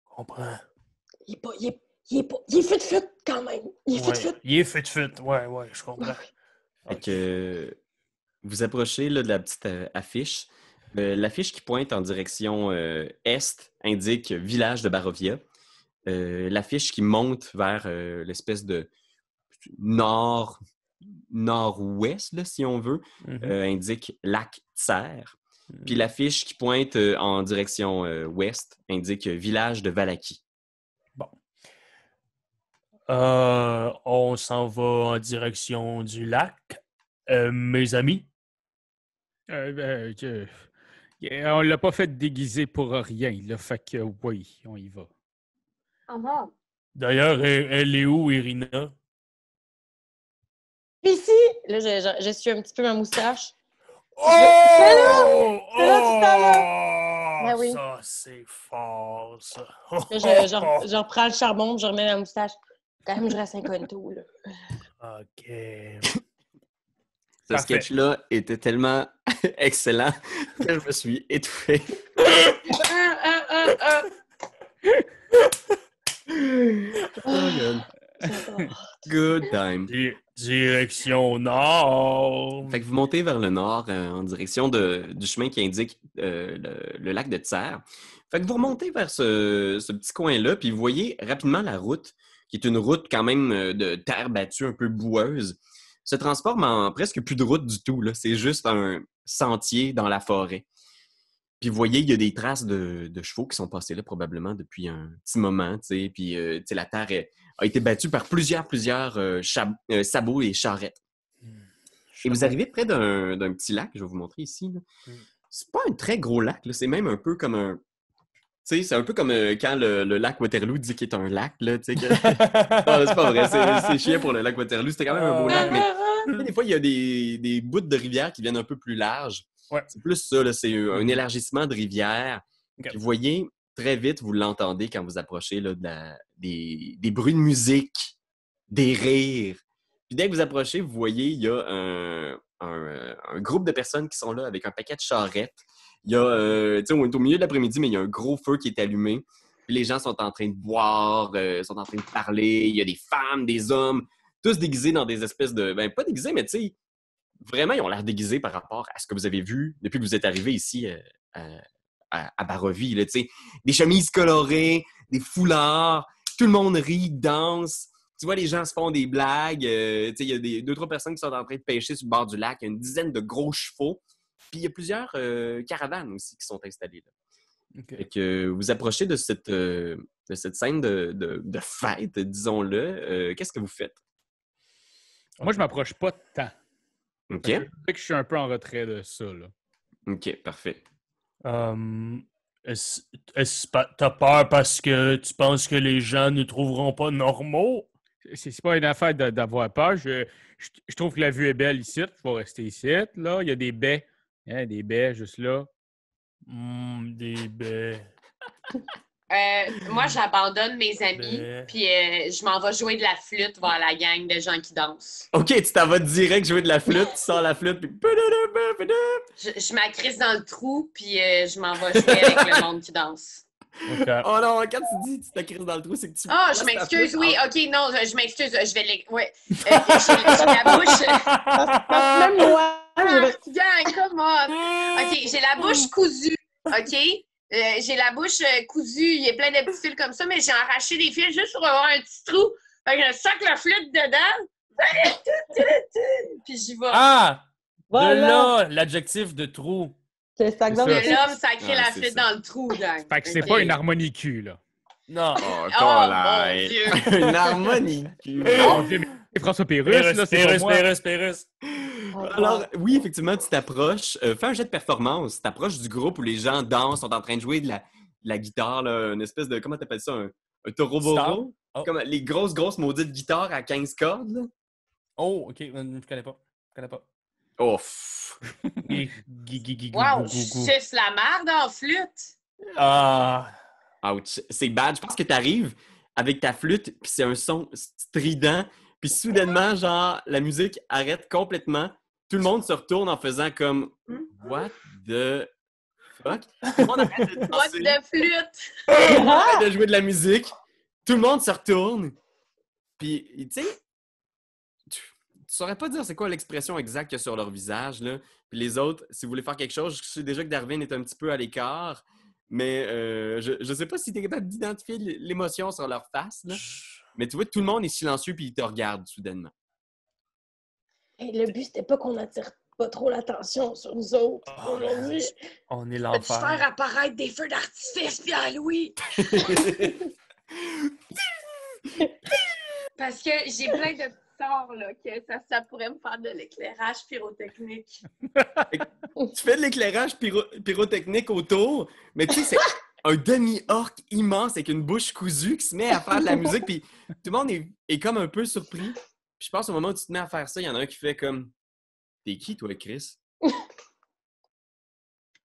comprends. Il est pas. Il est, il est pas. Il est fut-fut quand même. Il est Ouais. fut-fut. Il est fit-fit. Ouais, ouais, je comprends. Fait que vous approchez là, de la petite euh, affiche. Euh, L'affiche qui pointe en direction euh, est indique village de Barovia. Euh, L'affiche qui monte vers euh, l'espèce de nord nord-ouest, là, si on veut, Mhm. euh, indique lac Tser. Mhm. Puis l'affiche qui pointe euh, en direction euh, ouest indique village de Valaki. Euh, on s'en va en direction du lac. Euh, mes amis, Euh, euh, je- on l'a pas fait déguiser pour rien, là. Fait que oui, on y va. Ah, d'ailleurs, elle, elle est où, Irina? Ici! Là, je, je, je suis un petit peu ma moustache. Oh! C'est là! C'est là, tout à Oh! Ben oui. Ça, c'est fort, ça. Là, je, je, re- je reprends le charbon, je remets ma moustache. Quand même, je reste incognito, là. OK. Ce sketch-là était tellement excellent que je me suis étouffé. Ah, ah. J'adore. Good time. Di- direction nord. Fait que vous montez vers le nord euh, en direction de- du chemin qui indique euh, le, le lac de Tser. Fait que vous remontez vers ce, ce petit coin-là, puis vous voyez rapidement la route, qui est une route quand même euh, de terre battue, un peu boueuse, se transforme en presque plus de route du tout. C'est juste un sentier dans la forêt. Puis vous voyez, il y a des traces de, de chevaux qui sont passés là probablement depuis un petit moment. Puis euh, la terre a été battue par plusieurs, plusieurs euh, euh, sabots et charrettes. Et vous arrivez près d'un petit lac, je vais vous montrer ici. là. Mm. C'est pas un très gros lac, c'est même un peu comme un. C'est un peu comme euh, quand le, le lac Waterloo dit qu'il est un lac, là, tu sais. que- Non, c'est pas vrai, c'est- chiant pour le lac Waterloo, c'était quand même un beau lac, mais des fois, il y a des, des bouts de rivière qui viennent un peu plus larges. Ouais. C'est plus ça, là, c'est un élargissement de rivière. Vous voyez, très vite, vous l'entendez quand vous approchez là, de la- des, des bruits de musique, des rires. Puis dès que vous approchez, vous voyez, il y a un, un, un groupe de personnes qui sont là avec un paquet de charrettes. Il y a, euh, on est au milieu de l'après-midi, mais il y a un gros feu qui est allumé. Puis les gens sont en train de boire, euh, sont en train de parler. Il y a des femmes, des hommes, tous déguisés dans des espèces de. Ben, pas déguisés, mais tu sais, vraiment, ils ont l'air déguisés par rapport à ce que vous avez vu depuis que vous êtes arrivé ici euh, à, à, à tu sais. des chemises colorées, des foulards, tout le monde rit, danse. Tu vois, les gens se font des blagues. euh, tu sais, il y a deux, trois personnes qui sont en train de pêcher sur le bord du lac. Il y a une dizaine de gros chevaux. Puis il y a plusieurs euh, caravanes aussi qui sont installées là. Fait que euh, vous approchez de cette, euh, de cette scène de, de- de fête, disons-le. Euh, Qu'est-ce que vous faites? Moi, je m'approche pas de tant. OK? Je sais que je suis un peu en retrait de ça, là. OK, parfait. Est-ce, est-ce pas- t'as peur parce que tu penses que les gens ne trouveront pas normaux? C'est c'est pas une affaire de- d'avoir peur. Je, je, je trouve que la vue est belle ici. Je vais rester ici. Là, il y a des baies. Hein, des baies juste là? Hum, des baies. Euh, moi, j'abandonne mes amis, Ben. puis euh, je m'en vais jouer de la flûte vers la gang de gens qui dansent. OK, tu t'en vas direct jouer de la flûte, tu sors la flûte, puis... Je, je m'accrisse dans le trou, puis euh, je m'en vais jouer avec le monde qui danse. Oh non, quand tu dis tu t'accrises dans le trou, c'est que tu... Ah, places je m'excuse, oui, en- ok, non, je, je m'excuse, je vais les. Ouais. Euh, j'ai la bouche. Même moi, Ah, je- gang, come on! Ok, j'ai la bouche cousue, ok? Euh, j'ai la bouche euh, cousue, il y a plein de petits fils comme ça, mais j'ai arraché des fils juste pour avoir un petit trou. Fait que je sac la flûte dedans. Puis j'y vais. Ah! De Voilà. là, l'adjectif de trou. C'est ça, ça. L'homme sacré Ah, la ça. dans le trou, gang. Fait que c'est pas une harmonie cul, là. Non. Oh, Oh, Dieu. Une harmonie. Mon Dieu, mais c'est François Pérus, là, c'est Pérus. Pérus, Pérus. Alors, oui, effectivement, tu t'approches. euh, fais un jet de performance. Tu t'approches du groupe où les gens dansent, sont en train de jouer de la, de la guitare, là, une espèce de. Comment t'appelles ça? Un, un? Oh. Comme les grosses, grosses maudites guitares à 15 cordes, là. Oh, OK. Je connais pas. Je connais pas. Oh, gui- Wow, je suce la merde en flûte. Ah. Ouch. C'est bad. Je pense que tu arrives avec ta flûte, puis c'est un son strident, Puis soudainement, genre, la musique arrête complètement. Tout le monde se retourne en faisant comme What the fuck? Tout le monde arrête de What de flûte! tout le monde arrête de jouer de la musique. Tout le monde se retourne. Puis, tu sais, tu, saurais pas dire c'est quoi l'expression exacte qu'il y a sur leur visage, là. Puis les autres, si vous voulez faire quelque chose, je sais déjà que Darwin est un petit peu à l'écart, mais euh, je, je sais pas si tu es capable d'identifier l'émotion sur leur face, là. Mais tu vois, tout le monde est silencieux puis ils te regardent soudainement. Hey, le but, c'était pas qu'on attire pas trop l'attention sur nous autres Oh, aujourd'hui. On est Peux-tu faire l'enfer. apparaître des feux d'artifice, Pierre-Louis? Parce que j'ai plein de que ça, ça pourrait me faire de l'éclairage pyrotechnique. tu fais de l'éclairage pyro- pyrotechnique autour, mais tu sais, c'est un demi-orc immense avec une bouche cousue qui se met à faire de la musique, puis tout le monde est, est comme un peu surpris. Puis je pense au moment où tu te mets à faire ça, il y en a un qui fait comme T'es qui, toi, Chris?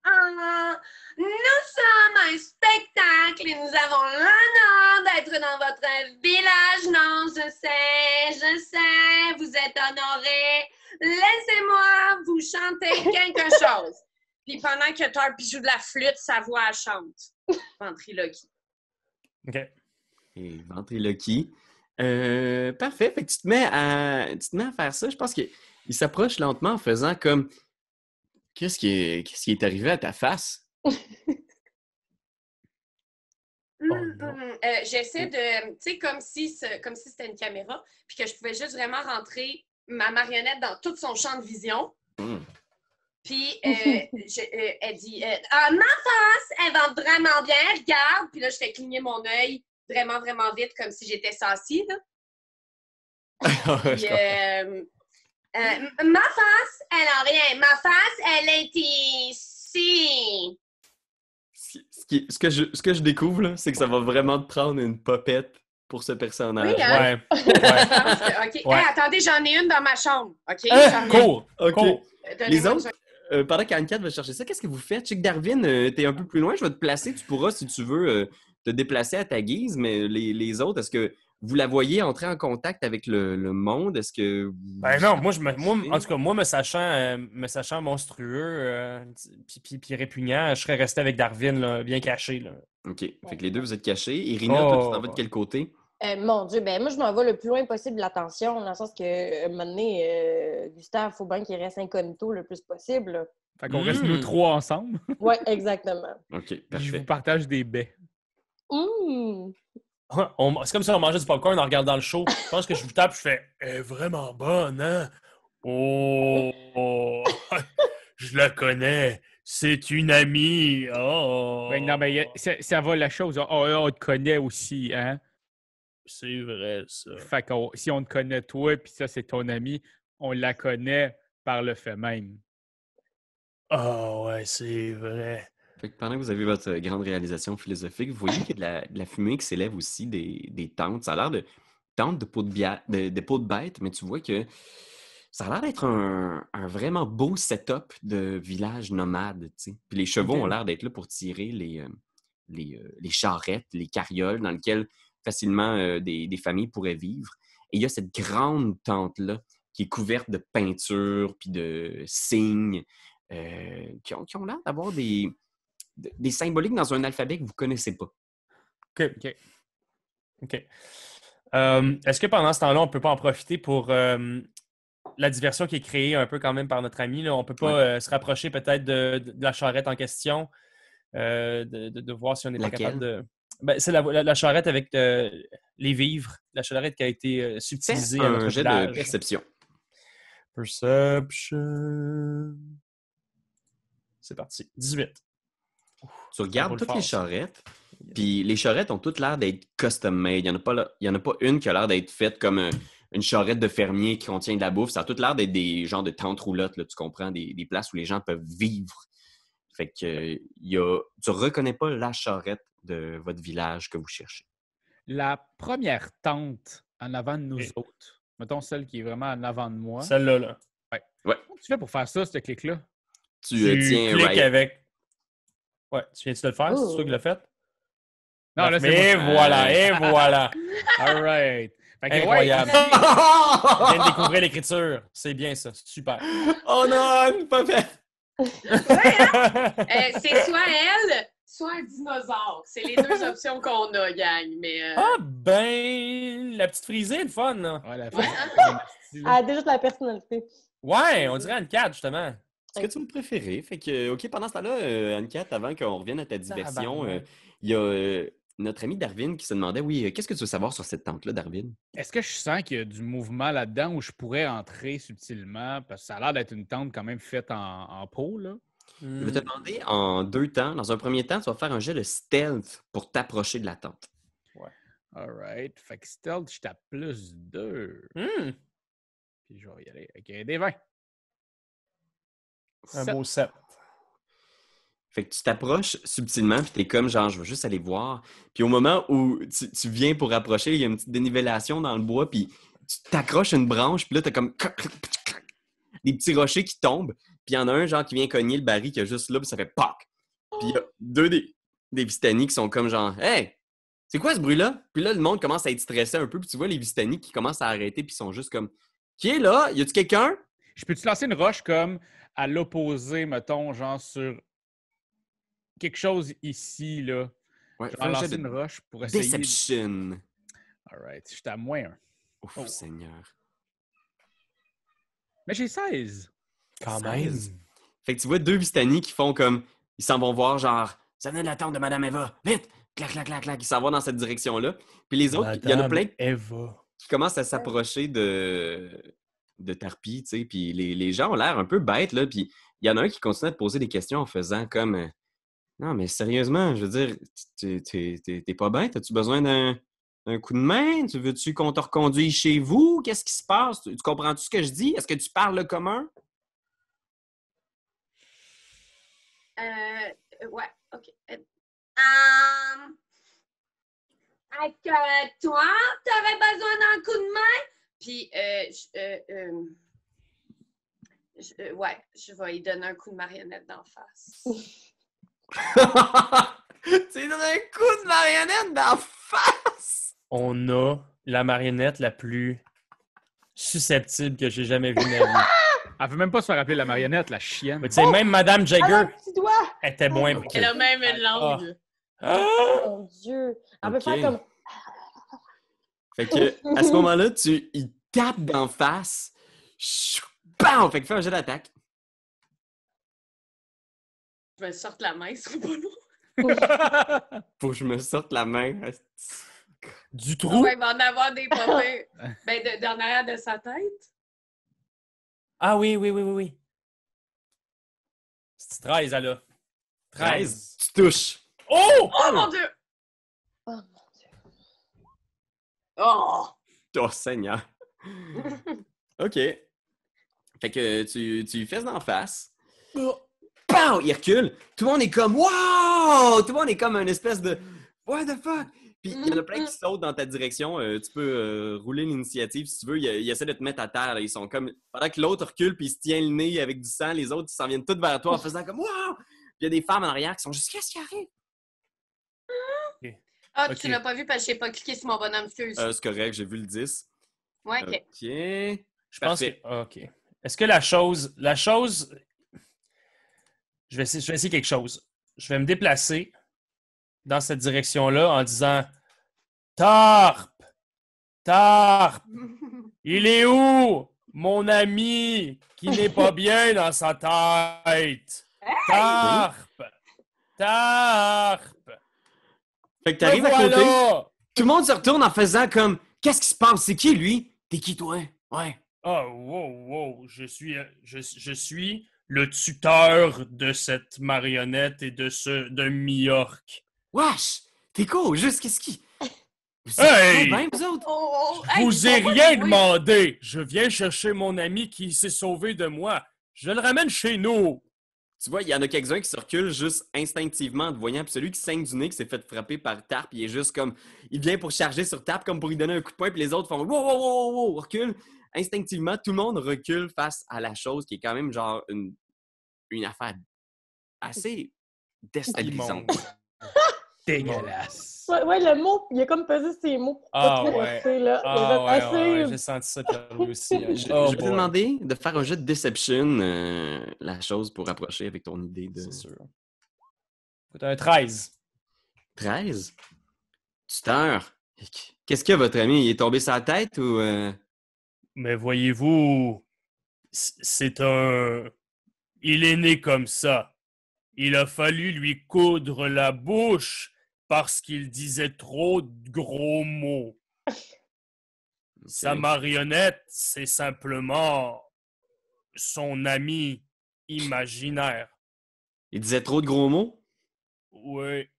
Ah, nous sommes un spectacle et nous avons l'honneur d'être dans votre village. Non, je sais, je sais, vous êtes honorés. Laissez-moi vous chanter quelque chose. Puis pendant que Tarpy joue de la flûte, sa voix chante. Ventriloquie. OK. Et ventriloquie. Euh, parfait. Fait que tu te mets à, tu te mets à faire ça. Je pense qu'il il s'approche lentement en faisant comme Qu'est-ce qui est, qui est arrivé à ta face? Hum, non. hum, euh, J'essaie de, tu sais, comme si comme si c'était une caméra, puis que je pouvais juste vraiment rentrer ma marionnette dans tout son champ de vision. Puis euh, je- euh, elle dit euh, Ah, ma face, elle va vraiment bien, regarde. Puis là, je fais cligner mon œil vraiment, vraiment vite, comme si j'étais sassy. Puis, euh, euh, ma face, elle a rien. Ma face, elle est ici. Ce qui- ce, que je, ce que je découvre, c'est que ça va vraiment te prendre une popette pour ce personnage. Oui, hein? Ouais. ouais. Je pense que- OK. Ouais. Hey, attendez, j'en ai une dans ma chambre. OK? Hein? Cours! OK. Cours! Donnez-moi Les autres, euh, pendant qu'Anne-Cat va chercher ça, qu'est-ce que vous faites? Que Darwin, euh, t'es un peu plus loin. Je vais te placer. Tu pourras, si tu veux, euh, te déplacer à ta guise. Mais les, les autres, est-ce que vous la voyez entrer en contact avec le, le monde? Est-ce que... vous- Ben non, moi, je me, moi, en tout cas, moi, me sachant, euh, me sachant monstrueux euh, puis, puis, puis répugnant, je serais resté avec Darwin, là, bien caché. Là. OK. Fait que les deux, vous êtes cachés. Irina, toi, tu t'en vas de quel côté? Euh, mon Dieu, ben moi, je m'en vais le plus loin possible de l'attention, dans le sens que, euh, un moment donné, euh, Gustave, il faut bien qu'il reste incognito le plus possible. là. Fait qu'on reste nous trois ensemble. Ouais, exactement. OK, Puis je parfait. vous partage des baies. Hum! C'est comme si on mangeait du popcorn en regardant le show. Je pense que je vous tape, je fais Elle est vraiment bonne, hein? Oh! je la connais. C'est une amie. Oh! Ben, non, mais ça, ça va la chose. Oh, on te connaît aussi, hein? C'est vrai, ça. Fait que si on te connaît toi, puis ça, c'est ton ami, on la connaît par le fait même. Ah ouais, c'est vrai. Fait que pendant que vous avez votre euh, grande réalisation philosophique, vous voyez qu'il y a de la, de la fumée qui s'élève aussi des, des tentes. Ça a l'air de tentes de peau de, bia- de, de peau de bête, mais tu vois que ça a l'air d'être un, un vraiment beau setup de village nomade. Puis les chevaux ont l'air d'être là pour tirer les, euh, les, euh, les charrettes, les carrioles dans lesquelles facilement euh, des, des familles pourraient vivre. Et il y a cette grande tente-là qui est couverte de peinture puis de signes euh, qui ont, qui ont l'air d'avoir des, de- des symboliques dans un alphabet que vous ne connaissez pas. OK. OK. OK. Euh, Est-ce que pendant ce temps-là, on ne peut pas en profiter pour euh, la diversion qui est créée un peu quand même par notre ami? Là? On ne peut pas Ouais. euh, se rapprocher peut-être de, de la charrette en question, euh, de, de- de voir si on est pas capable de. Ben, c'est la, la- la charrette avec euh, les vivres, la charrette qui a été euh, subtilisée à un notre jet de perception. Perception. C'est parti. 18. Tu regardes toutes fort, les charrettes, puis les charrettes ont toutes l'air d'être custom-made. Il n'y en, a pas là- il y en a pas une qui a l'air d'être faite comme un- une charrette de fermier qui contient de la bouffe. Ça a tout l'air d'être des genres de tentes roulottes, là, tu comprends, des, des places où les gens peuvent vivre. Fait que euh, y a, tu reconnais pas la charrette de votre village que vous cherchez. La première tente en avant de nous autres, mettons celle qui est vraiment en avant de moi. Celle-là, là. Comment tu fais pour faire ça, ce clic-là? Tu, euh, tiens cliques right. avec. Ouais, tu viens-tu de le faire? C'est Oh. toi qui l'as fait? Non, là, c'est Et moi. voilà, et voilà. All right. Que, ouais, Incroyable. Je viens de découvrir l'écriture. C'est bien ça. Super. oh non, pas fait! Euh, c'est soit elle, soit un dinosaure. C'est les deux options qu'on a, gang. Mais euh, ah ben, la petite frisée, le fun. Là. Ouais, la Ouais. c'est Elle a déjà de la personnalité. Ouais, on dirait une 4 justement. Ce que tu me préféré. Fait que, OK, pendant ce temps-là, euh, Anne-Cat, avant qu'on revienne à ta diversion, euh, il y a euh, notre ami Darwin qui se demandait Oui, qu'est-ce que tu veux savoir sur cette tente-là, Darwin? Est-ce que je sens qu'il y a du mouvement là-dedans où je pourrais entrer subtilement? Parce que ça a l'air d'être une tente quand même faite en, en peau, là. Je vais te demander en deux temps. Dans un premier temps, tu vas faire un jet de stealth pour t'approcher de la tente. All right. Fait que stealth, je tape plus 2. Hmm, Puis je vais y aller avec des 20. Un beau 7. Fait que tu t'approches subtilement, puis t'es comme genre, je veux juste aller voir. Puis au moment où tu, tu viens pour approcher, il y a une petite dénivellation dans le bois, puis tu t'accroches une branche, puis là, t'as comme des petits rochers qui tombent, puis il y en a un genre qui vient cogner le baril qui est juste là, puis ça fait POC! Puis il y a deux des, des Vistani qui sont comme genre, Hey! C'est quoi ce bruit-là? Puis là, le monde commence à être stressé un peu, puis tu vois les Vistani qui commencent à arrêter, puis ils sont juste comme, Qui est là? Y a-tu quelqu'un? Je peux-tu lancer une roche comme à l'opposé, mettons, genre sur quelque chose ici, là? Ouais, un lancer de une roche pour essayer. Deception. All right. J'étais à moins 1. Ouf, Oh. Seigneur. Mais j'ai 16. Quand 16. même. Fait que tu vois deux Vistani qui font comme. Ils s'en vont voir, genre, ça venait de la tente de Madame Eva, vite! Clac, clac, clac, clac. Ils s'en vont dans cette direction-là. Puis les autres, il y en a plein Eva. qui commencent à s'approcher de, de Tarpi, tu sais. Puis les, gens ont l'air un peu bêtes, là. Puis il y en a un qui continue à te poser des questions en faisant comme. euh, non, mais sérieusement, je veux dire, t'es- pas bête? As-tu besoin d'un coup de main? Tu veux-tu qu'on te reconduise chez vous? Qu'est-ce qui se passe? Tu, tu comprends-tu ce que je dis? Est-ce que tu parles le commun? Euh, ouais, OK. Euh, um, avec euh, toi, t'aurais besoin d'un coup de main? Puis, euh, je- euh, euh, je- ouais, je vais lui donner un coup de marionnette d'en face. C'est un coup de marionnette d'en face! On a la marionnette la plus susceptible que j'ai jamais vue de ma vie. Elle veut même pas se faire appeler la marionnette, la chienne. Mais tu sais, même Madame Ah, Jagger doigt! était moins. Elle a même une langue. Ah! Mon Dieu! Elle peut Ok. faire comme. Fait que, à ce moment-là, tu il tape d'en face. Chou, Bam! Fait que fais un jet d'attaque. Je me sorte la main, c'est pas lourd. Faut que je me sorte la main. Du trou? Ouais, il va en avoir des papiers. ben, de, d'en arrière de sa tête. Ah oui, oui, oui, oui, oui. C'est 13, elle a. 13. 13. Tu touches. Oh! Oh mon Dieu! Oh mon Dieu! Oh! Oh, Seigneur. OK. Fait que tu, tu lui fais d'en face. Pow! Il recule. Tout le monde est comme Wow! Tout le monde est comme une espèce de What the fuck? Puis il y en a plein qui sautent dans ta direction. Euh, tu peux euh, rouler l'initiative si tu veux. Ils, ils essaient de te mettre à terre. là. Ils sont comme. Pendant que l'autre recule puis il se tient le nez avec du sang, les autres ils s'en viennent tous vers toi en faisant comme Wow! Puis il y a des femmes en arrière qui sont juste Qu'est-ce qui arrive? Ah, Ok. tu l'as pas vu parce que j'ai pas cliqué sur mon bonhomme, excuse. Euh, c'est correct, j'ai vu le 10. Ouais, ok. OK. Je pense que. OK. Est-ce que la chose. La chose. Je vais, essayer, je vais essayer quelque chose. Je vais me déplacer dans cette direction-là en disant Tarp! Tarp! Il est où? Mon ami qui n'est pas bien dans sa tête? Tarp! Tarp! Fait que t'arrives à côté. Tout le monde se retourne en faisant comme Qu'est-ce qui se passe? C'est qui lui? T'es qui toi? Ouais. Oh, wow, wow, je suis, euh, je, je suis le tuteur de cette marionnette et de ce, de Miorque. Wesh! T'es cool, juste qu'est-ce qui? Vous Hey! bien, vous autres? Oh, oh, Je hey, vous ai rien demandé. Je viens chercher mon ami qui s'est sauvé de moi. Je le ramène chez nous. Tu vois, il y en a quelques-uns qui se reculent juste instinctivement en te voyant. Puis celui qui saigne du nez, qui s'est fait frapper par Tarp, il est juste comme. Il vient pour charger sur Tarp comme pour lui donner un coup de poing. Puis les autres font Wow, wow, wow, wow, wow, recule. Instinctivement, tout le monde recule face à la chose qui est quand même genre une, une affaire assez déstabilisante. Dégueulasse. Ouais, ouais, le mot, il a comme pesé ses mots pour Ah, pas trop ouais. rester, là. Ah, ouais, assez. ouais, ouais, j'ai senti ça perdu aussi. hein. Je, Oh je vais te demander de faire un jeu de Deception, euh, la chose pour approcher avec ton idée de C'est sûr. Écoute, un 13. 13. Tuteur. Qu'est-ce qu'il y a, votre ami? Il est tombé sur la tête ou. euh, Mais voyez-vous, c'est un... Il est né comme ça. Il a fallu lui coudre la bouche parce qu'il disait trop de gros mots. Sa marionnette, c'est simplement son ami imaginaire. Il disait trop de gros mots? Oui.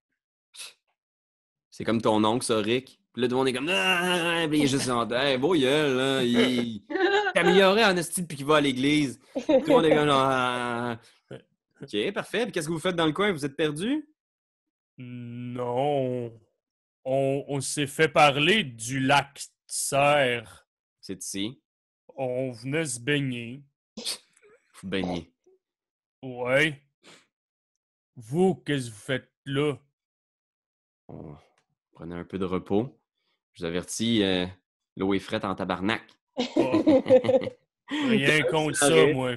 C'est comme ton oncle, ça, Rick. Puis là, tout le monde est comme. Ah! Il est juste en Hey, beau gueule, là. Il s'est amélioré en esti depuis qu'il va à l'église. Tout le monde est comme. Ah! Ok, parfait. Puis qu'est-ce que vous faites dans le coin? Vous êtes perdu? Non. On, on s'est fait parler du lac Serre. C'est ici. On venait se baigner. Vous baignez. Ouais. Vous, qu'est-ce que vous faites là? On prenait un peu de repos. Je vous avertis, euh, l'eau est frette en tabarnak. Oh, rien contre ça, moi.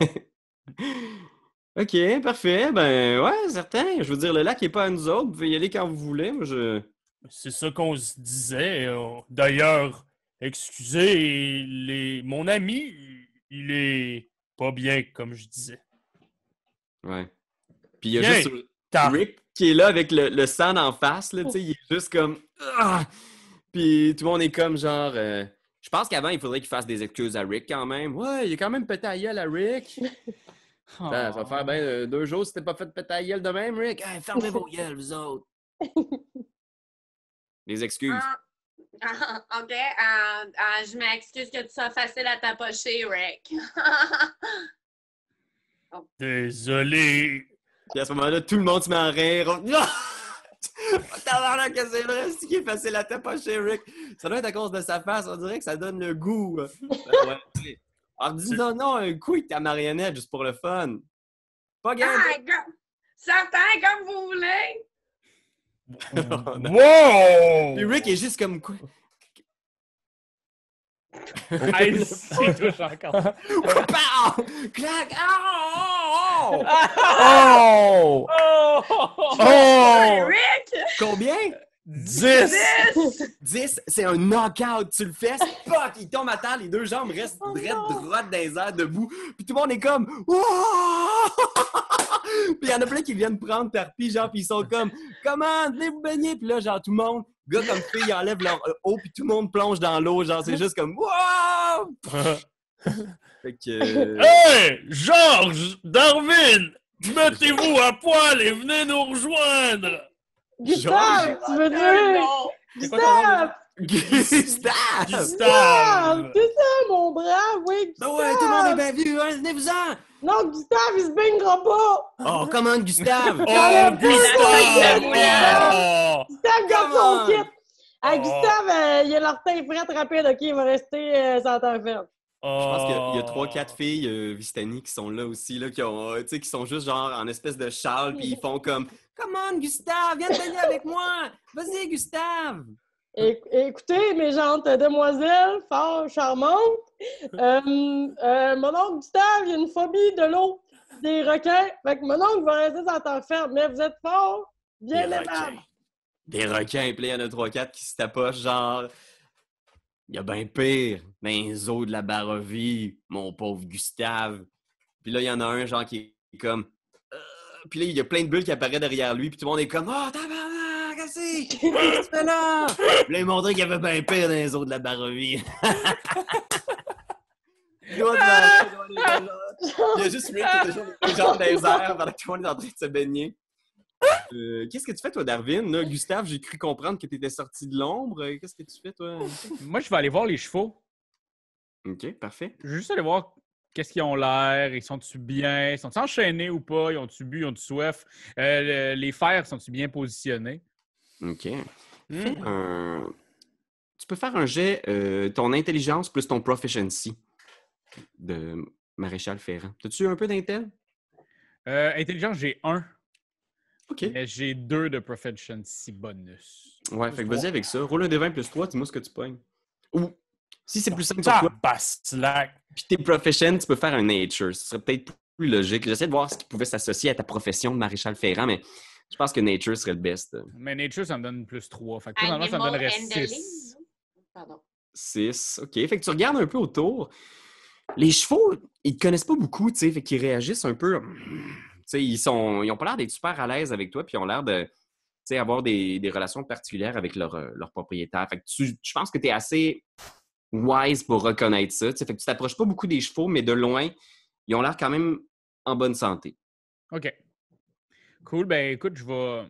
ok, parfait. Ben ouais, certain. Je veux dire, le lac n'est pas à nous autres. Vous pouvez y aller quand vous voulez. Moi, je. C'est ça qu'on se disait. D'ailleurs, excusez, les... mon ami, il est pas bien, comme je disais. Ouais. Puis il y a juste Rick qui est là avec le, le sang en face. Là, tu sais, il est juste comme. Ah! Puis tout le monde est comme genre. euh, Je pense qu'avant, il faudrait qu'il fasse des excuses à Rick quand même. Ouais, il a quand même pété à gueule à Rick. Ça, ça va faire ben euh, deux jours si t'es pas fait péter à gueule de même, Rick. Hey, fermez vos gueules, vous autres. Des excuses. Ah, ah, OK. ah, ah, je m'excuse que tu sois facile à tapocher, Rick. Désolé. Puis à ce moment-là, tout le monde se met à rire. Ah! Tabarnak que c'est vrai, c'est qui est facile à tapocher, Rick? Ça doit être à cause de sa face, on dirait que ça donne le goût. euh. Ben ouais, sais. Alors dis non, non, un coup avec ta marionnette juste pour le fun. Pas game. ah, comme- certain, comme vous voulez. Wow! Puis Rick est juste comme quoi? Hey, c'est touche encore. Clac! Ah! Oh! Oh! Oh! Oh! Rick! Combien? 10! 10! 10, c'est un knockout. Tu le fais, fuck, il tombe à terre, les deux jambes restent drettes, droites dans les airs, debout. Puis tout le monde est comme, Wouah! Puis il y en a plein qui viennent prendre Tarpi, genre, puis ils sont comme, comment, venez vous baigner? Puis là, genre, tout le monde, gars comme filles, ils enlèvent leur haut, puis tout le monde plonge dans l'eau. Genre, c'est juste comme, Wouah! Fait que. euh, Hey! Georges! Darwin! Mettez-vous à poil et venez nous rejoindre! Gustave, tu veux dire? Gustave! Gustave! Gustave! Gustave! C'est ça, mon brave, oui, Gustave! ouais, tout le monde est bien vu, hein, venez-vous-en! Non, Gustave, il se baignera pas! Oh, comment, Gustave? Oh, Gustave! Oh! Gustave, garde son kit! Hey, Oh. Gustave, euh, il a l'orteil prête rapide, OK? Il va rester euh, sans temps ferme. Je pense qu'il y a- Oh. trois, quatre filles euh, Vistani qui sont là aussi, là, qui, ont, tu sais, qui sont juste genre en espèce de châle, puis ils font comme Come on, Gustave, viens te baigner avec moi! Vas-y, Gustave! É- écoutez, mes gentes demoiselles, fort charmantes, euh, euh, mon oncle Gustave, il a une phobie de l'eau, des requins. Fait que mon oncle va rester sans temps ferme, mais vous êtes fort, bien Des aimable. requins. Des requins, puis il y en a trois, quatre qui se tapochent, genre. Il y a bien pire, dans les eaux de la Barovie, mon pauvre Gustave. Puis là, il y en a un, genre, qui est comme. Puis là, il y a plein de bulles qui apparaissent derrière lui, puis tout le monde est comme Oh, tabarnak, qu'est-ce que c'est? Qu'est-ce que tu fais là? Puis là, il montrait qu'il y avait bien pire dans les eaux de la Barovie. Il y a juste Rick qui est toujours les jambes dans les airs pendant que tout le monde est en train de se baigner. Euh, Qu'est-ce que tu fais, toi, Darwin? Là, Gustave, j'ai cru comprendre que tu étais sorti de l'ombre. Qu'est-ce que tu fais, toi? Moi, je vais aller voir les chevaux. OK, parfait. Je vais juste aller voir qu'est-ce qu'ils ont l'air? Ils sont-tu bien? Ils sont-ils enchaînés ou pas? Ils ont-tu bu? Ils ont-tu soif? Euh, le- les fers sont-ils bien positionnés? OK. Un... Tu peux faire un jet, euh, ton intelligence plus ton proficiency de maréchal Ferrand. T'as-tu un peu d'intel? Euh, intelligence, j'ai un. OK. Mais j'ai deux de Proficiency bonus. Ouais, fait que vas-y avec ça. Roule un des 20 plus 3, dis-moi ce que tu pognes. Ou, si c'est plus simple pour Ça toi, baslac. puis t'es proficient, tu peux faire un nature. Ce serait peut-être plus logique. J'essaie de voir ce qui pouvait s'associer à ta profession de maréchal ferrant, mais je pense que nature serait le best. Mais Nature, ça me donne plus 3. Fait que ça me donnerait handling, 6. non? Pardon. 6. OK. Fait que tu regardes un peu autour. Les chevaux, ils te connaissent pas beaucoup, tu sais, fait qu'ils réagissent un peu. Tu sais, ils sont, ils ont pas l'air d'être super à l'aise avec toi, puis ils ont l'air de, tu sais, avoir des, des relations particulières avec leur, euh, leur propriétaire. Fait que tu, je pense que tu es assez wise pour reconnaître ça. tu sais. Fait que tu t'approches pas beaucoup des chevaux, mais de loin, ils ont l'air quand même en bonne santé. OK. Cool. Ben écoute, je vais.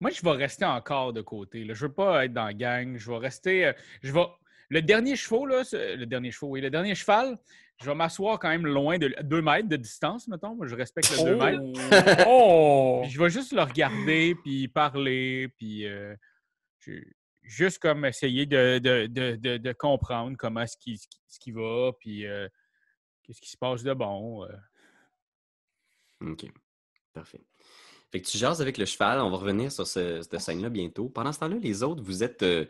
Moi, je vais rester encore de côté. Là. Je veux pas être dans la gang. Je vais rester. euh, Je vais. Le dernier cheval, là, le dernier cheval, oui, le dernier cheval, je vais m'asseoir quand même loin de 2 mètres de distance, mettons. Moi, je respecte le 2 mètres. Oh! Puis je vais juste le regarder, puis parler, puis euh, juste comme essayer de, de, de, de, comprendre comment ce qui, ce qui, va, puis euh, qu'est-ce qui se passe de bon. euh. OK. Parfait. Fait que tu jases avec le cheval. On va revenir sur ce- cette scène-là bientôt. Pendant ce temps-là, les autres, vous êtes, euh,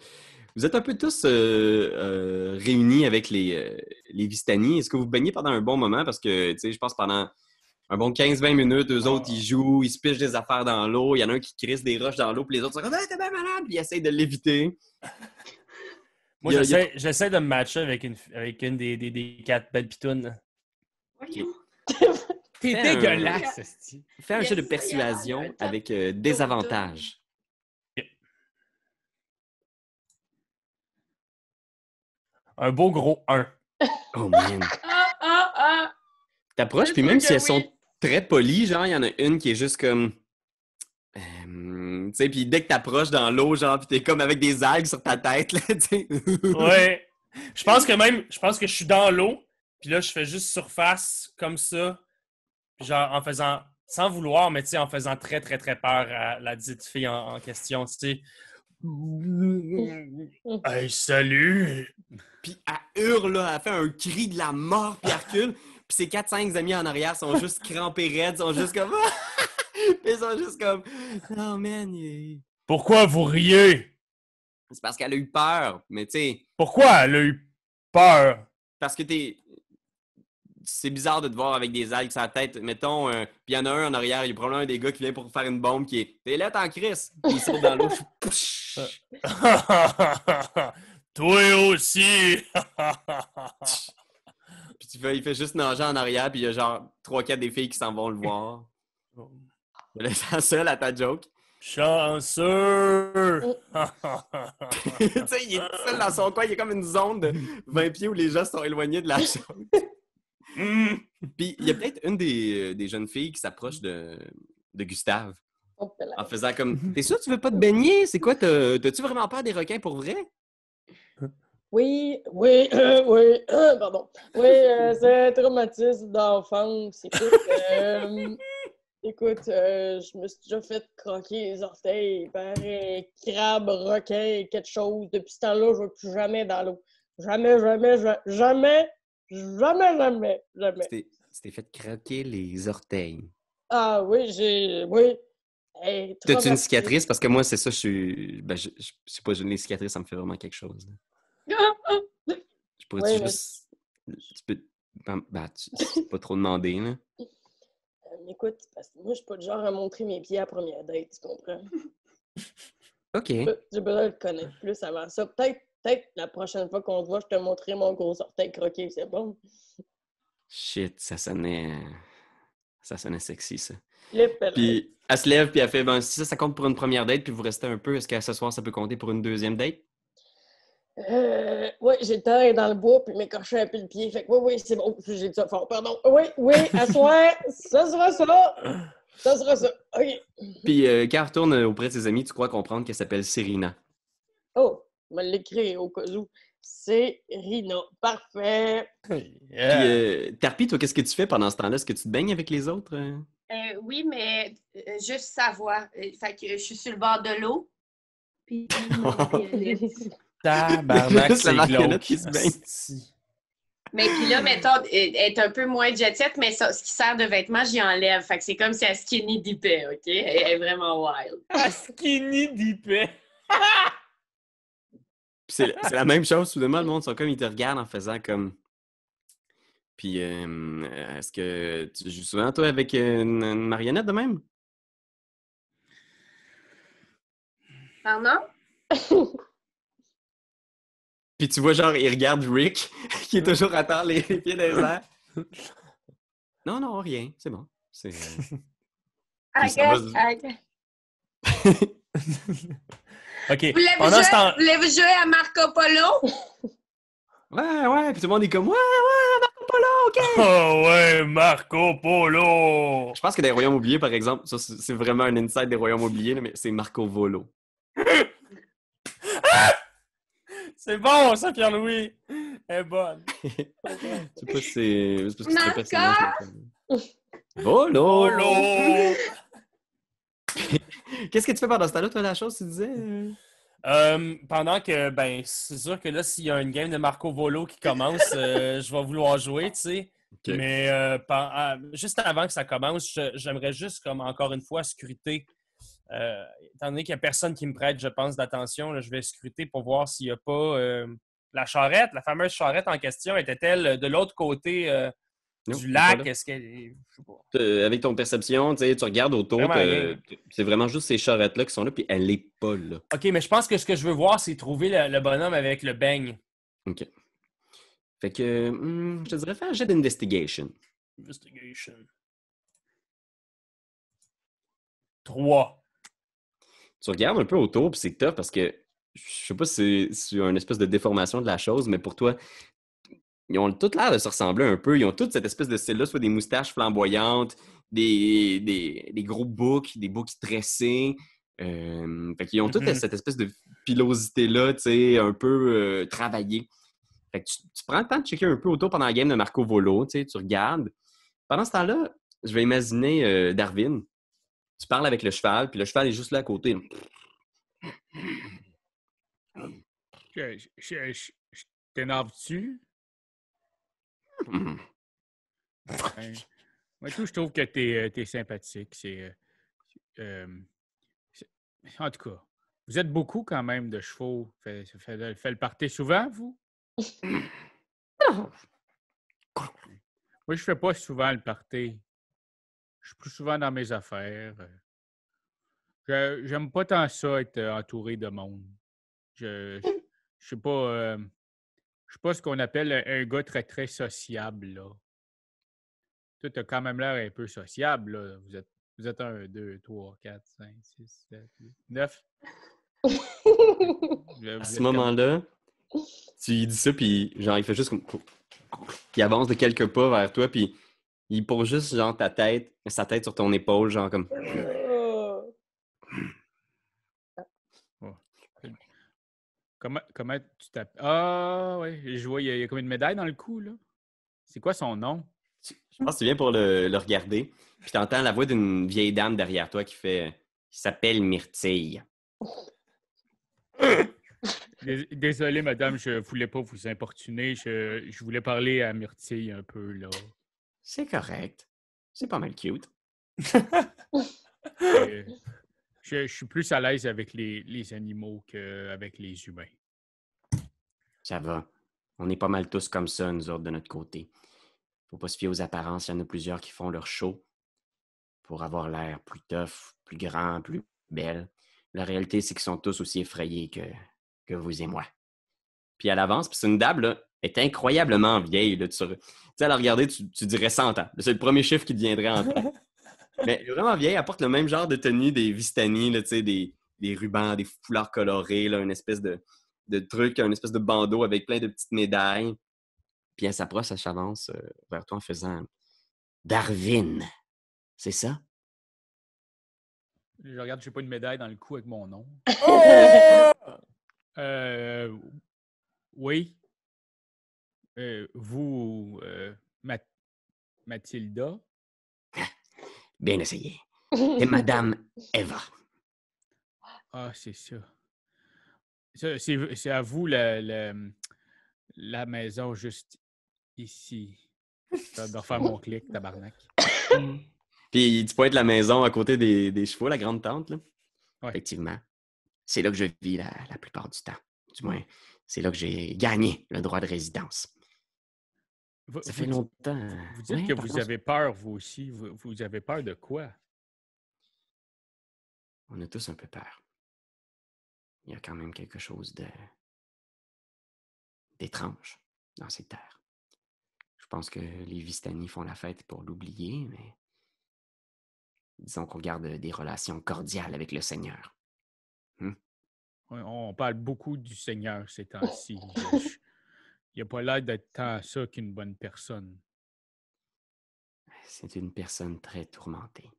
vous êtes un peu tous réunis avec les, les Vistani. Est-ce que vous baignez pendant un bon moment? Parce que, tu sais, je pense pendant un bon 15-20 minutes, eux autres, ils jouent, ils se pichent des affaires dans l'eau. Il y en a un qui crisse des roches dans l'eau, puis les autres sont comme « Ah, t'es bien malade! » Puis ils essayent de l'éviter. Moi, a- a- j'essaie j'essaie de me matcher avec une, avec une des, des, des quatre belles pitounes. Voyons. T'es dégueulasse. Fais un jeu de persuasion avec euh, désavantage. Un beau gros 1. Oh man! Ah, ah, ah! T'approches, puis même si elles oui. sont très polies, genre, il y en a une qui est juste comme. Euh, tu sais, puis dès que t'approches dans l'eau, genre, puis t'es comme avec des algues sur ta tête, là, tu sais. Ouais. Je pense que même, je pense que je suis dans l'eau, puis là, je fais juste surface comme ça. Puis genre, en faisant, sans vouloir, mais tu sais, en faisant très, très, très peur à la dite fille en, en question, tu sais. Hey, salut! Puis elle hurle, là, elle fait un cri de la mort, puis elle recule. Puis ses 4-5 amis en arrière sont juste crampés raides, sont juste comme. Ils sont juste comme. Oh man, il- Pourquoi vous riez? c'est parce qu'elle a eu peur, mais tu sais. Pourquoi elle a eu peur? Parce que t'es. C'est bizarre de te voir avec des algues sur la tête. Mettons, euh, puis il y en a un en arrière, il y a probablement un des gars qui vient pour faire une bombe qui est T'es là, t'es en crise. Puis il saute dans l'eau. Pouch! Toi aussi! Puis tu fais, il fait juste nager en arrière, puis il y a genre 3-4 des filles qui s'en vont le voir. Il laisse seul à ta joke. Chanceux! tu sais, il est tout seul dans son coin, il y a comme une zone de 20 pieds où les gens sont éloignés de la chose. Puis il y a peut-être une des, des jeunes filles qui s'approche de, de Gustave Oh, en faisant comme T'es sûr que tu veux pas te baigner? C'est quoi? t'as- T'as-tu vraiment peur des requins pour vrai? Oui, oui, euh, oui, euh, pardon. Oui, euh, c'est un traumatisme d'enfance. Écoute, euh, écoute euh, je me suis déjà fait croquer les orteils par un crabe, requin, quelque chose. Depuis ce temps-là, je ne vais plus jamais dans l'eau. Jamais, jamais, ja- jamais, jamais, jamais, jamais. Tu t'es- fait craquer les orteils. Ah oui, j'ai. Oui. Hey, T'as-tu une cicatrice? Parce que moi, c'est ça, je suis. Ben, je, je, je sais pas, les cicatrices, ça me fait vraiment quelque chose. Je pourrais Ouais, juste. Tu peux. Ben, ben, tu, peux pas trop demander, là. Euh, écoute, parce que moi, je suis pas du genre à montrer mes pieds à la première date, tu comprends? OK. J'ai besoin de te connaître plus avant ça. Peut-être peut la prochaine fois qu'on se voit, je te montrerai mon gros orteil croqué, c'est bon? Shit, ça sonnait. Ça sonnait sexy, ça. Puis elle se lève, puis elle fait ben, si ça, ça compte pour une première date, puis vous restez un peu, est-ce qu'à ce soir, ça peut compter pour une deuxième date? Euh, oui, j'ai le temps d'aller dans le bois puis m'écorcher un peu le pied. Fait que oui, oui, c'est bon. J'ai dit ça fort, pardon. Oui, oui, à soir, ça sera ça. Ça sera ça. OK. Puis euh, quand elle retourne auprès de ses amis, tu crois comprendre qu'elle s'appelle Serena. Oh, je vais l'écrire au cas où. C'est Rina. Parfait. Puis euh, Tarpi, toi, qu'est-ce que tu fais pendant ce temps-là? Est-ce que tu te baignes avec les autres? euh? Euh, oui, mais euh, juste sa voix. Euh, fait que je suis sur le bord de l'eau. Puis. Tabarnak, c'est marionnette glauque. qui se. Mais puis là, mettons, elle est un peu moins jet set, mais ça- ce qui sert de vêtement, j'y enlève. Fait que c'est comme si elle skinny dippait, OK? Elle est vraiment wild. Ah, skinny C'est c'est la même chose, soudainement, le monde sont comme, ils te regardent en faisant comme. Puis, euh, est-ce que tu joues souvent, toi, avec une, une marionnette de même? Pardon? Puis tu vois, genre, il regarde Rick, qui est toujours à terre, les, les pieds dans les airs. Non, non, rien, c'est bon. C'est. euh, guess. OK. Voulez-vous jouer, voulez-vous jouer à Marco Polo? Ouais, ouais, puis tout le monde est comme, ouais, ouais, Marco Polo, OK! Oh ouais, Marco Polo! Je pense que des royaumes oubliés, par exemple, ça, c'est vraiment un insight des royaumes oubliés, mais c'est Marco Volo. C'est bon, ça, Pierre-Louis! Elle est bonne. Je sais pas si c'est. c'est parce que c'est comme- Volo! Polo! Qu'est-ce que tu fais pendant ce temps-là, toi, la chose, tu disais? euh? Pendant que, ben, c'est sûr que là, s'il y a une game de Marco Volo qui commence, euh, je vais vouloir jouer, tu sais. Mais euh, juste avant que ça commence, j'aimerais juste, comme encore une fois, scruter. Euh, étant donné qu'il n'y a personne qui me prête, je pense, d'attention, je vais scruter pour voir s'il n'y a pas euh, la charrette, la fameuse charrette en question, était-elle de l'autre côté euh, Non, du lac? Est-ce qu'elle est. Euh, avec ton perception, tu regardes autour, c'est vraiment juste ces charrettes-là qui sont là, puis elle est pas là. OK, mais je pense que ce que je veux voir, c'est trouver le, le bonhomme avec le beigne. OK. Fait que, hmm, je te dirais, fais un jet d'investigation. Investigation. 3. Tu regardes un peu autour, puis c'est tough parce que, je sais pas si c'est une espèce de déformation de la chose, mais pour toi, ils ont tout l'air de se ressembler un peu. Ils ont toute cette espèce de style-là, soit des moustaches flamboyantes, des, des, des gros boucs, des boucs tressés. Euh, fait qu'ils ont toute Mhm. cette espèce de pilosité-là, tu sais, un peu euh, travaillée. Fait que tu, tu prends le temps de checker un peu autour pendant la game de Marco Volo, tu sais, tu regardes. Pendant ce temps-là, je vais imaginer euh, Darwin. Tu parles avec le cheval, puis le cheval est juste là à côté. là. Je, je, je, je- je t'énerve-tu? Mhm. Hein? Moi, tout, je trouve que t'es es sympathique. C'est. euh, euh, c'est- en tout cas, vous êtes beaucoup quand même de chevaux. Fait, ça fait, fait le party souvent, vous? Moi, je fais pas souvent le party. Je suis plus souvent dans mes affaires. Je- J'aime pas tant ça être euh, entouré de monde. Je, je, je suis pas. euh, je suis pas ce qu'on appelle un, un gars très, très sociable, là. Toi, t'as quand même l'air un peu sociable, là. Vous êtes, vous êtes un, deux, trois, quatre, cinq, six, sept, huit, neuf. À ce moment-là, tu lui dis ça, puis genre, il fait juste comme. Il avance de quelques pas vers toi, puis il pose juste, genre, ta tête, sa tête sur ton épaule, genre, comme. Comment, comment tu t'appelles? Ah, oui, je vois, il y, a, il y a comme une médaille dans le cou, là. C'est quoi son nom? Je pense que tu viens pour le, le regarder, puis t'entends la voix d'une vieille dame derrière toi qui fait. qui s'appelle Myrtille. Dés- Désolé, madame, je voulais pas vous importuner. Je, je voulais parler à Myrtille un peu, là. C'est correct. C'est pas mal cute. Euh, je, je suis plus à l'aise avec les, les animaux qu'avec les humains. Ça va. On est pas mal tous comme ça, nous autres, de notre côté. Faut pas se fier aux apparences. Il y en a plusieurs qui font leur show pour avoir l'air plus tough, plus grand, plus belle. La réalité, c'est qu'ils sont tous aussi effrayés que, que vous et moi. Puis elle avance, puis c'est une dame, là, est incroyablement vieille. Là, tu sais, à la regarder, tu, tu dirais 100 ans. C'est le premier chiffre qui te viendrait en tête. Mais elle est vraiment vieille, elle porte le même genre de tenue des Vistani, là, tu sais, des, des rubans, des foulards colorés, là, une espèce de, de truc, une espèce de bandeau avec plein de petites médailles. Puis elle s'approche, elle s'avance euh, vers toi en faisant Darwin. C'est ça? Je regarde, j'ai pas une médaille dans le cou avec mon nom. Oh! Euh, oui. Euh, vous, euh, Ma- Mathilda? Bien essayé. Et Madame Eva. Ah, c'est ça. Ça, C'est à vous la, la, la maison juste ici. Ça doit faire mon clic, tabarnak. Puis tu pointes la maison à côté des, des chevaux, la grande tente. Là? Ouais. Effectivement. C'est là que je vis la, la plupart du temps. Du moins, c'est là que j'ai gagné le droit de résidence. Vous, Ça fait longtemps. vous dites Ouais, que vous contre, avez peur, vous aussi. Vous, vous avez peur de quoi? On a tous un peu peur. Il y a quand même quelque chose de d'étrange dans ces terres. Je pense que les Vistani font la fête pour l'oublier, mais disons qu'on garde des relations cordiales avec le Seigneur. On, on parle beaucoup du Seigneur ces temps-ci. Il n'a pas l'air d'être tant ça qu'une bonne personne. C'est une personne très tourmentée.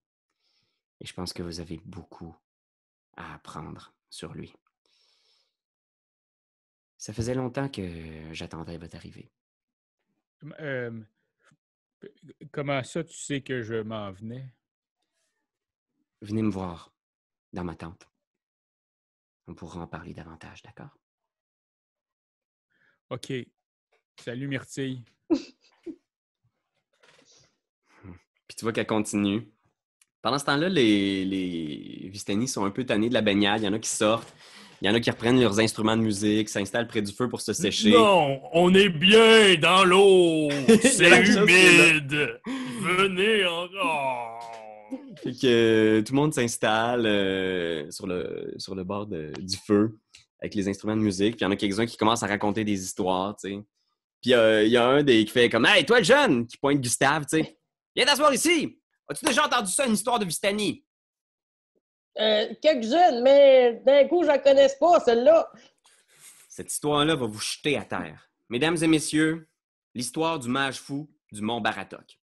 Et je pense que vous avez beaucoup à apprendre sur lui. Ça faisait longtemps que j'attendais votre arrivée. Hum, euh, comment ça, tu sais que je m'en venais? Venez me voir dans ma tente. On pourra en parler davantage, d'accord? OK. Salut, Myrtille. Puis tu vois qu'elle continue. Pendant ce temps-là, les, les Vistani sont un peu tannés de la baignade. Il y en a qui sortent. Il y en a qui reprennent leurs instruments de musique, s'installent près du feu pour se sécher. Non, on est bien dans l'eau. C'est humide. Venez encore. Fait que euh, tout le monde s'installe euh, sur, le, sur le bord de- du feu avec les instruments de musique. Puis il y en a quelques-uns qui commencent à raconter des histoires, tu sais. Puis euh, il y a un des qui fait comme Hey, toi le jeune, qui pointe Gustave, tu sais. Viens t'asseoir ici. As-tu déjà entendu ça, une histoire de Vistani? Euh, quelques-unes, mais d'un coup, je la connais pas, celle-là. Cette histoire-là va vous jeter à terre. Mesdames et messieurs, l'histoire du mage fou du Mont Baratok.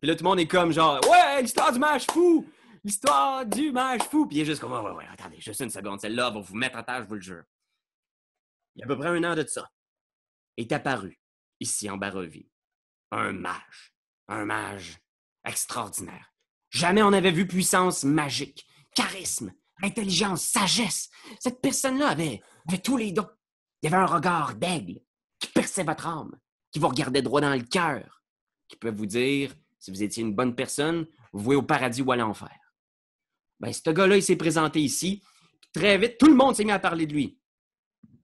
Puis là, tout le monde est comme genre, ouais, l'histoire du mage fou! L'histoire du mage fou! Puis il est juste comme, ouais, ouais, ouais, attendez, juste une seconde, celle-là va vous mettre à terre, je vous le jure. Il y a à peu près un an de ça, est apparu, ici en Barovie, un mage. Un mage extraordinaire. Jamais on n'avait vu puissance magique, charisme, intelligence, sagesse. Cette personne-là avait, avait tous les dons. Il avait un regard d'aigle qui perçait votre âme, qui vous regardait droit dans le cœur, qui peut vous dire si vous étiez une bonne personne, vous vouez au paradis ou à l'enfer. Ben, ce gars-là, il s'est présenté ici. Très vite, tout le monde s'est mis à parler de lui.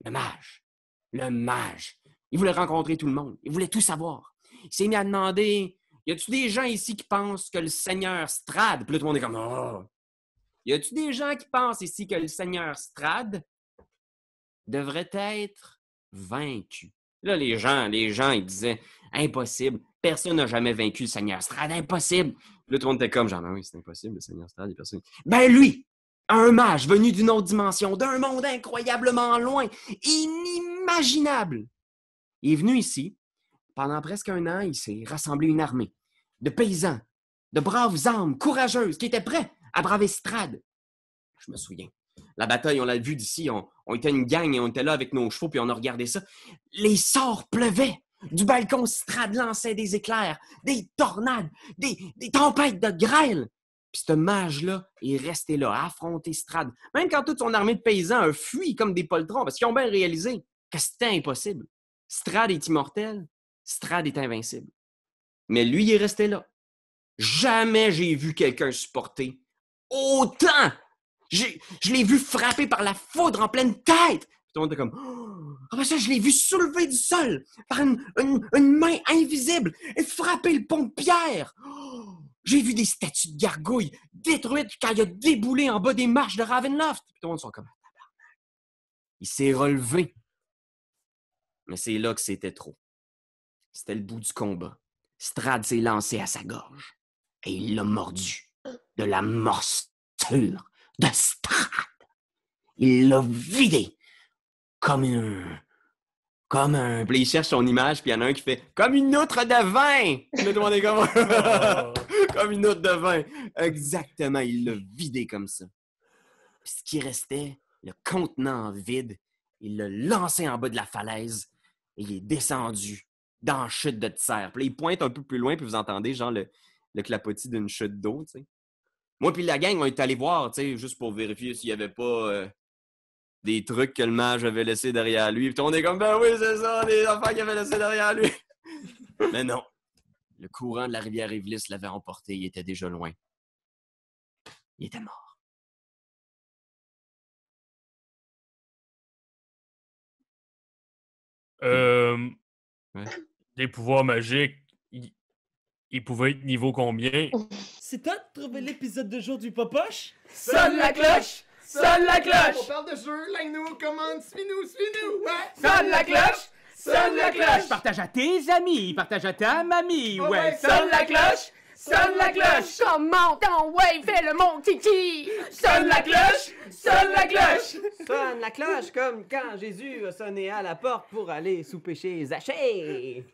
Le mage. Le mage. Il voulait rencontrer tout le monde. Il voulait tout savoir. Il s'est mis à demander Y a-tu des gens ici qui pensent que le Seigneur Strad. Puis là, tout le monde est comme Oh! Y a-tu des gens qui pensent ici que le Seigneur Strad devrait être vaincu? Là, les gens, les gens, ils disaient Impossible. Personne n'a jamais vaincu le Seigneur Strad. Impossible. Puis tout le monde était comme genre, Ben oui, c'est impossible, le Seigneur Strad. Ben lui! Un mage venu d'une autre dimension, d'un monde incroyablement loin, inimaginable. Il est venu ici. Pendant presque un an, il s'est rassemblé une armée de paysans, de braves âmes courageuses qui étaient prêts à braver Strad. Je me souviens. La bataille, on l'a vu d'ici. On, était une gang et on était là avec nos chevaux, puis on a regardé ça. Les sorts pleuvaient. Du balcon, Strad lançait des éclairs, des tornades, des, tempêtes de grêle. Puis ce mage-là est resté là, affronter Strad. Même quand toute son armée de paysans a fui comme des poltrons, parce qu'ils ont bien réalisé que c'était impossible. Strad est immortel, Strad est invincible. Mais lui, il est resté là. Jamais j'ai vu quelqu'un supporter autant. Je l'ai vu frapper par la foudre en pleine tête. Tout le monde était comme Oh! Après ça, je l'ai vu soulever du sol par une, main invisible et frapper le pont de pierre? Oh! J'ai vu des statues de gargouilles détruites quand il a déboulé en bas des marches de Ravenloft. Tout le monde sont comme Tabarnak. Il s'est relevé. Mais c'est là que c'était trop. C'était le bout du combat. Strad s'est lancé à sa gorge et il l'a mordu. De la morsure de Strad. Il l'a vidé comme un. Comme un. Puis il cherche son image, puis il y en a un qui fait Comme une outre de vin! Le monde est comme. une outre de vin. Exactement, il l'a vidé comme ça. Puis ce qui restait, le contenant vide, il l'a lancé en bas de la falaise il est descendu dans la chute de serre. Puis il pointe un peu plus loin, puis vous entendez genre le, clapotis d'une chute d'eau. Moi puis la gang, on est allé voir, juste pour vérifier s'il n'y avait pas euh, des trucs que le mage avait laissé derrière lui. Puis on est comme, ben oui, c'est ça, des affaires qu'il avait laissé derrière lui. Mais non. Le courant de la rivière Évlis l'avait emporté. Il était déjà loin. Il était mort. Euh, Ouais. Des pouvoirs magiques, ils, pouvaient être niveau combien? C'est toi de trouver l'épisode de jour du Popoche? Sonne la cloche! Sonne la On cloche! parle de jeu, like-nous, commande, suis-nous, suis-nous! Ouais! Sonne la cloche! Sonne la cloche! Partage à tes amis, partage à ta mamie, ouais, Sonne la cloche! Sonne la cloche! Comment ton ouais, fais le mon kiki! Sonne la cloche! Sonne la cloche! Sonne la cloche comme quand Jésus a sonné à la porte pour aller souper chez Zachée.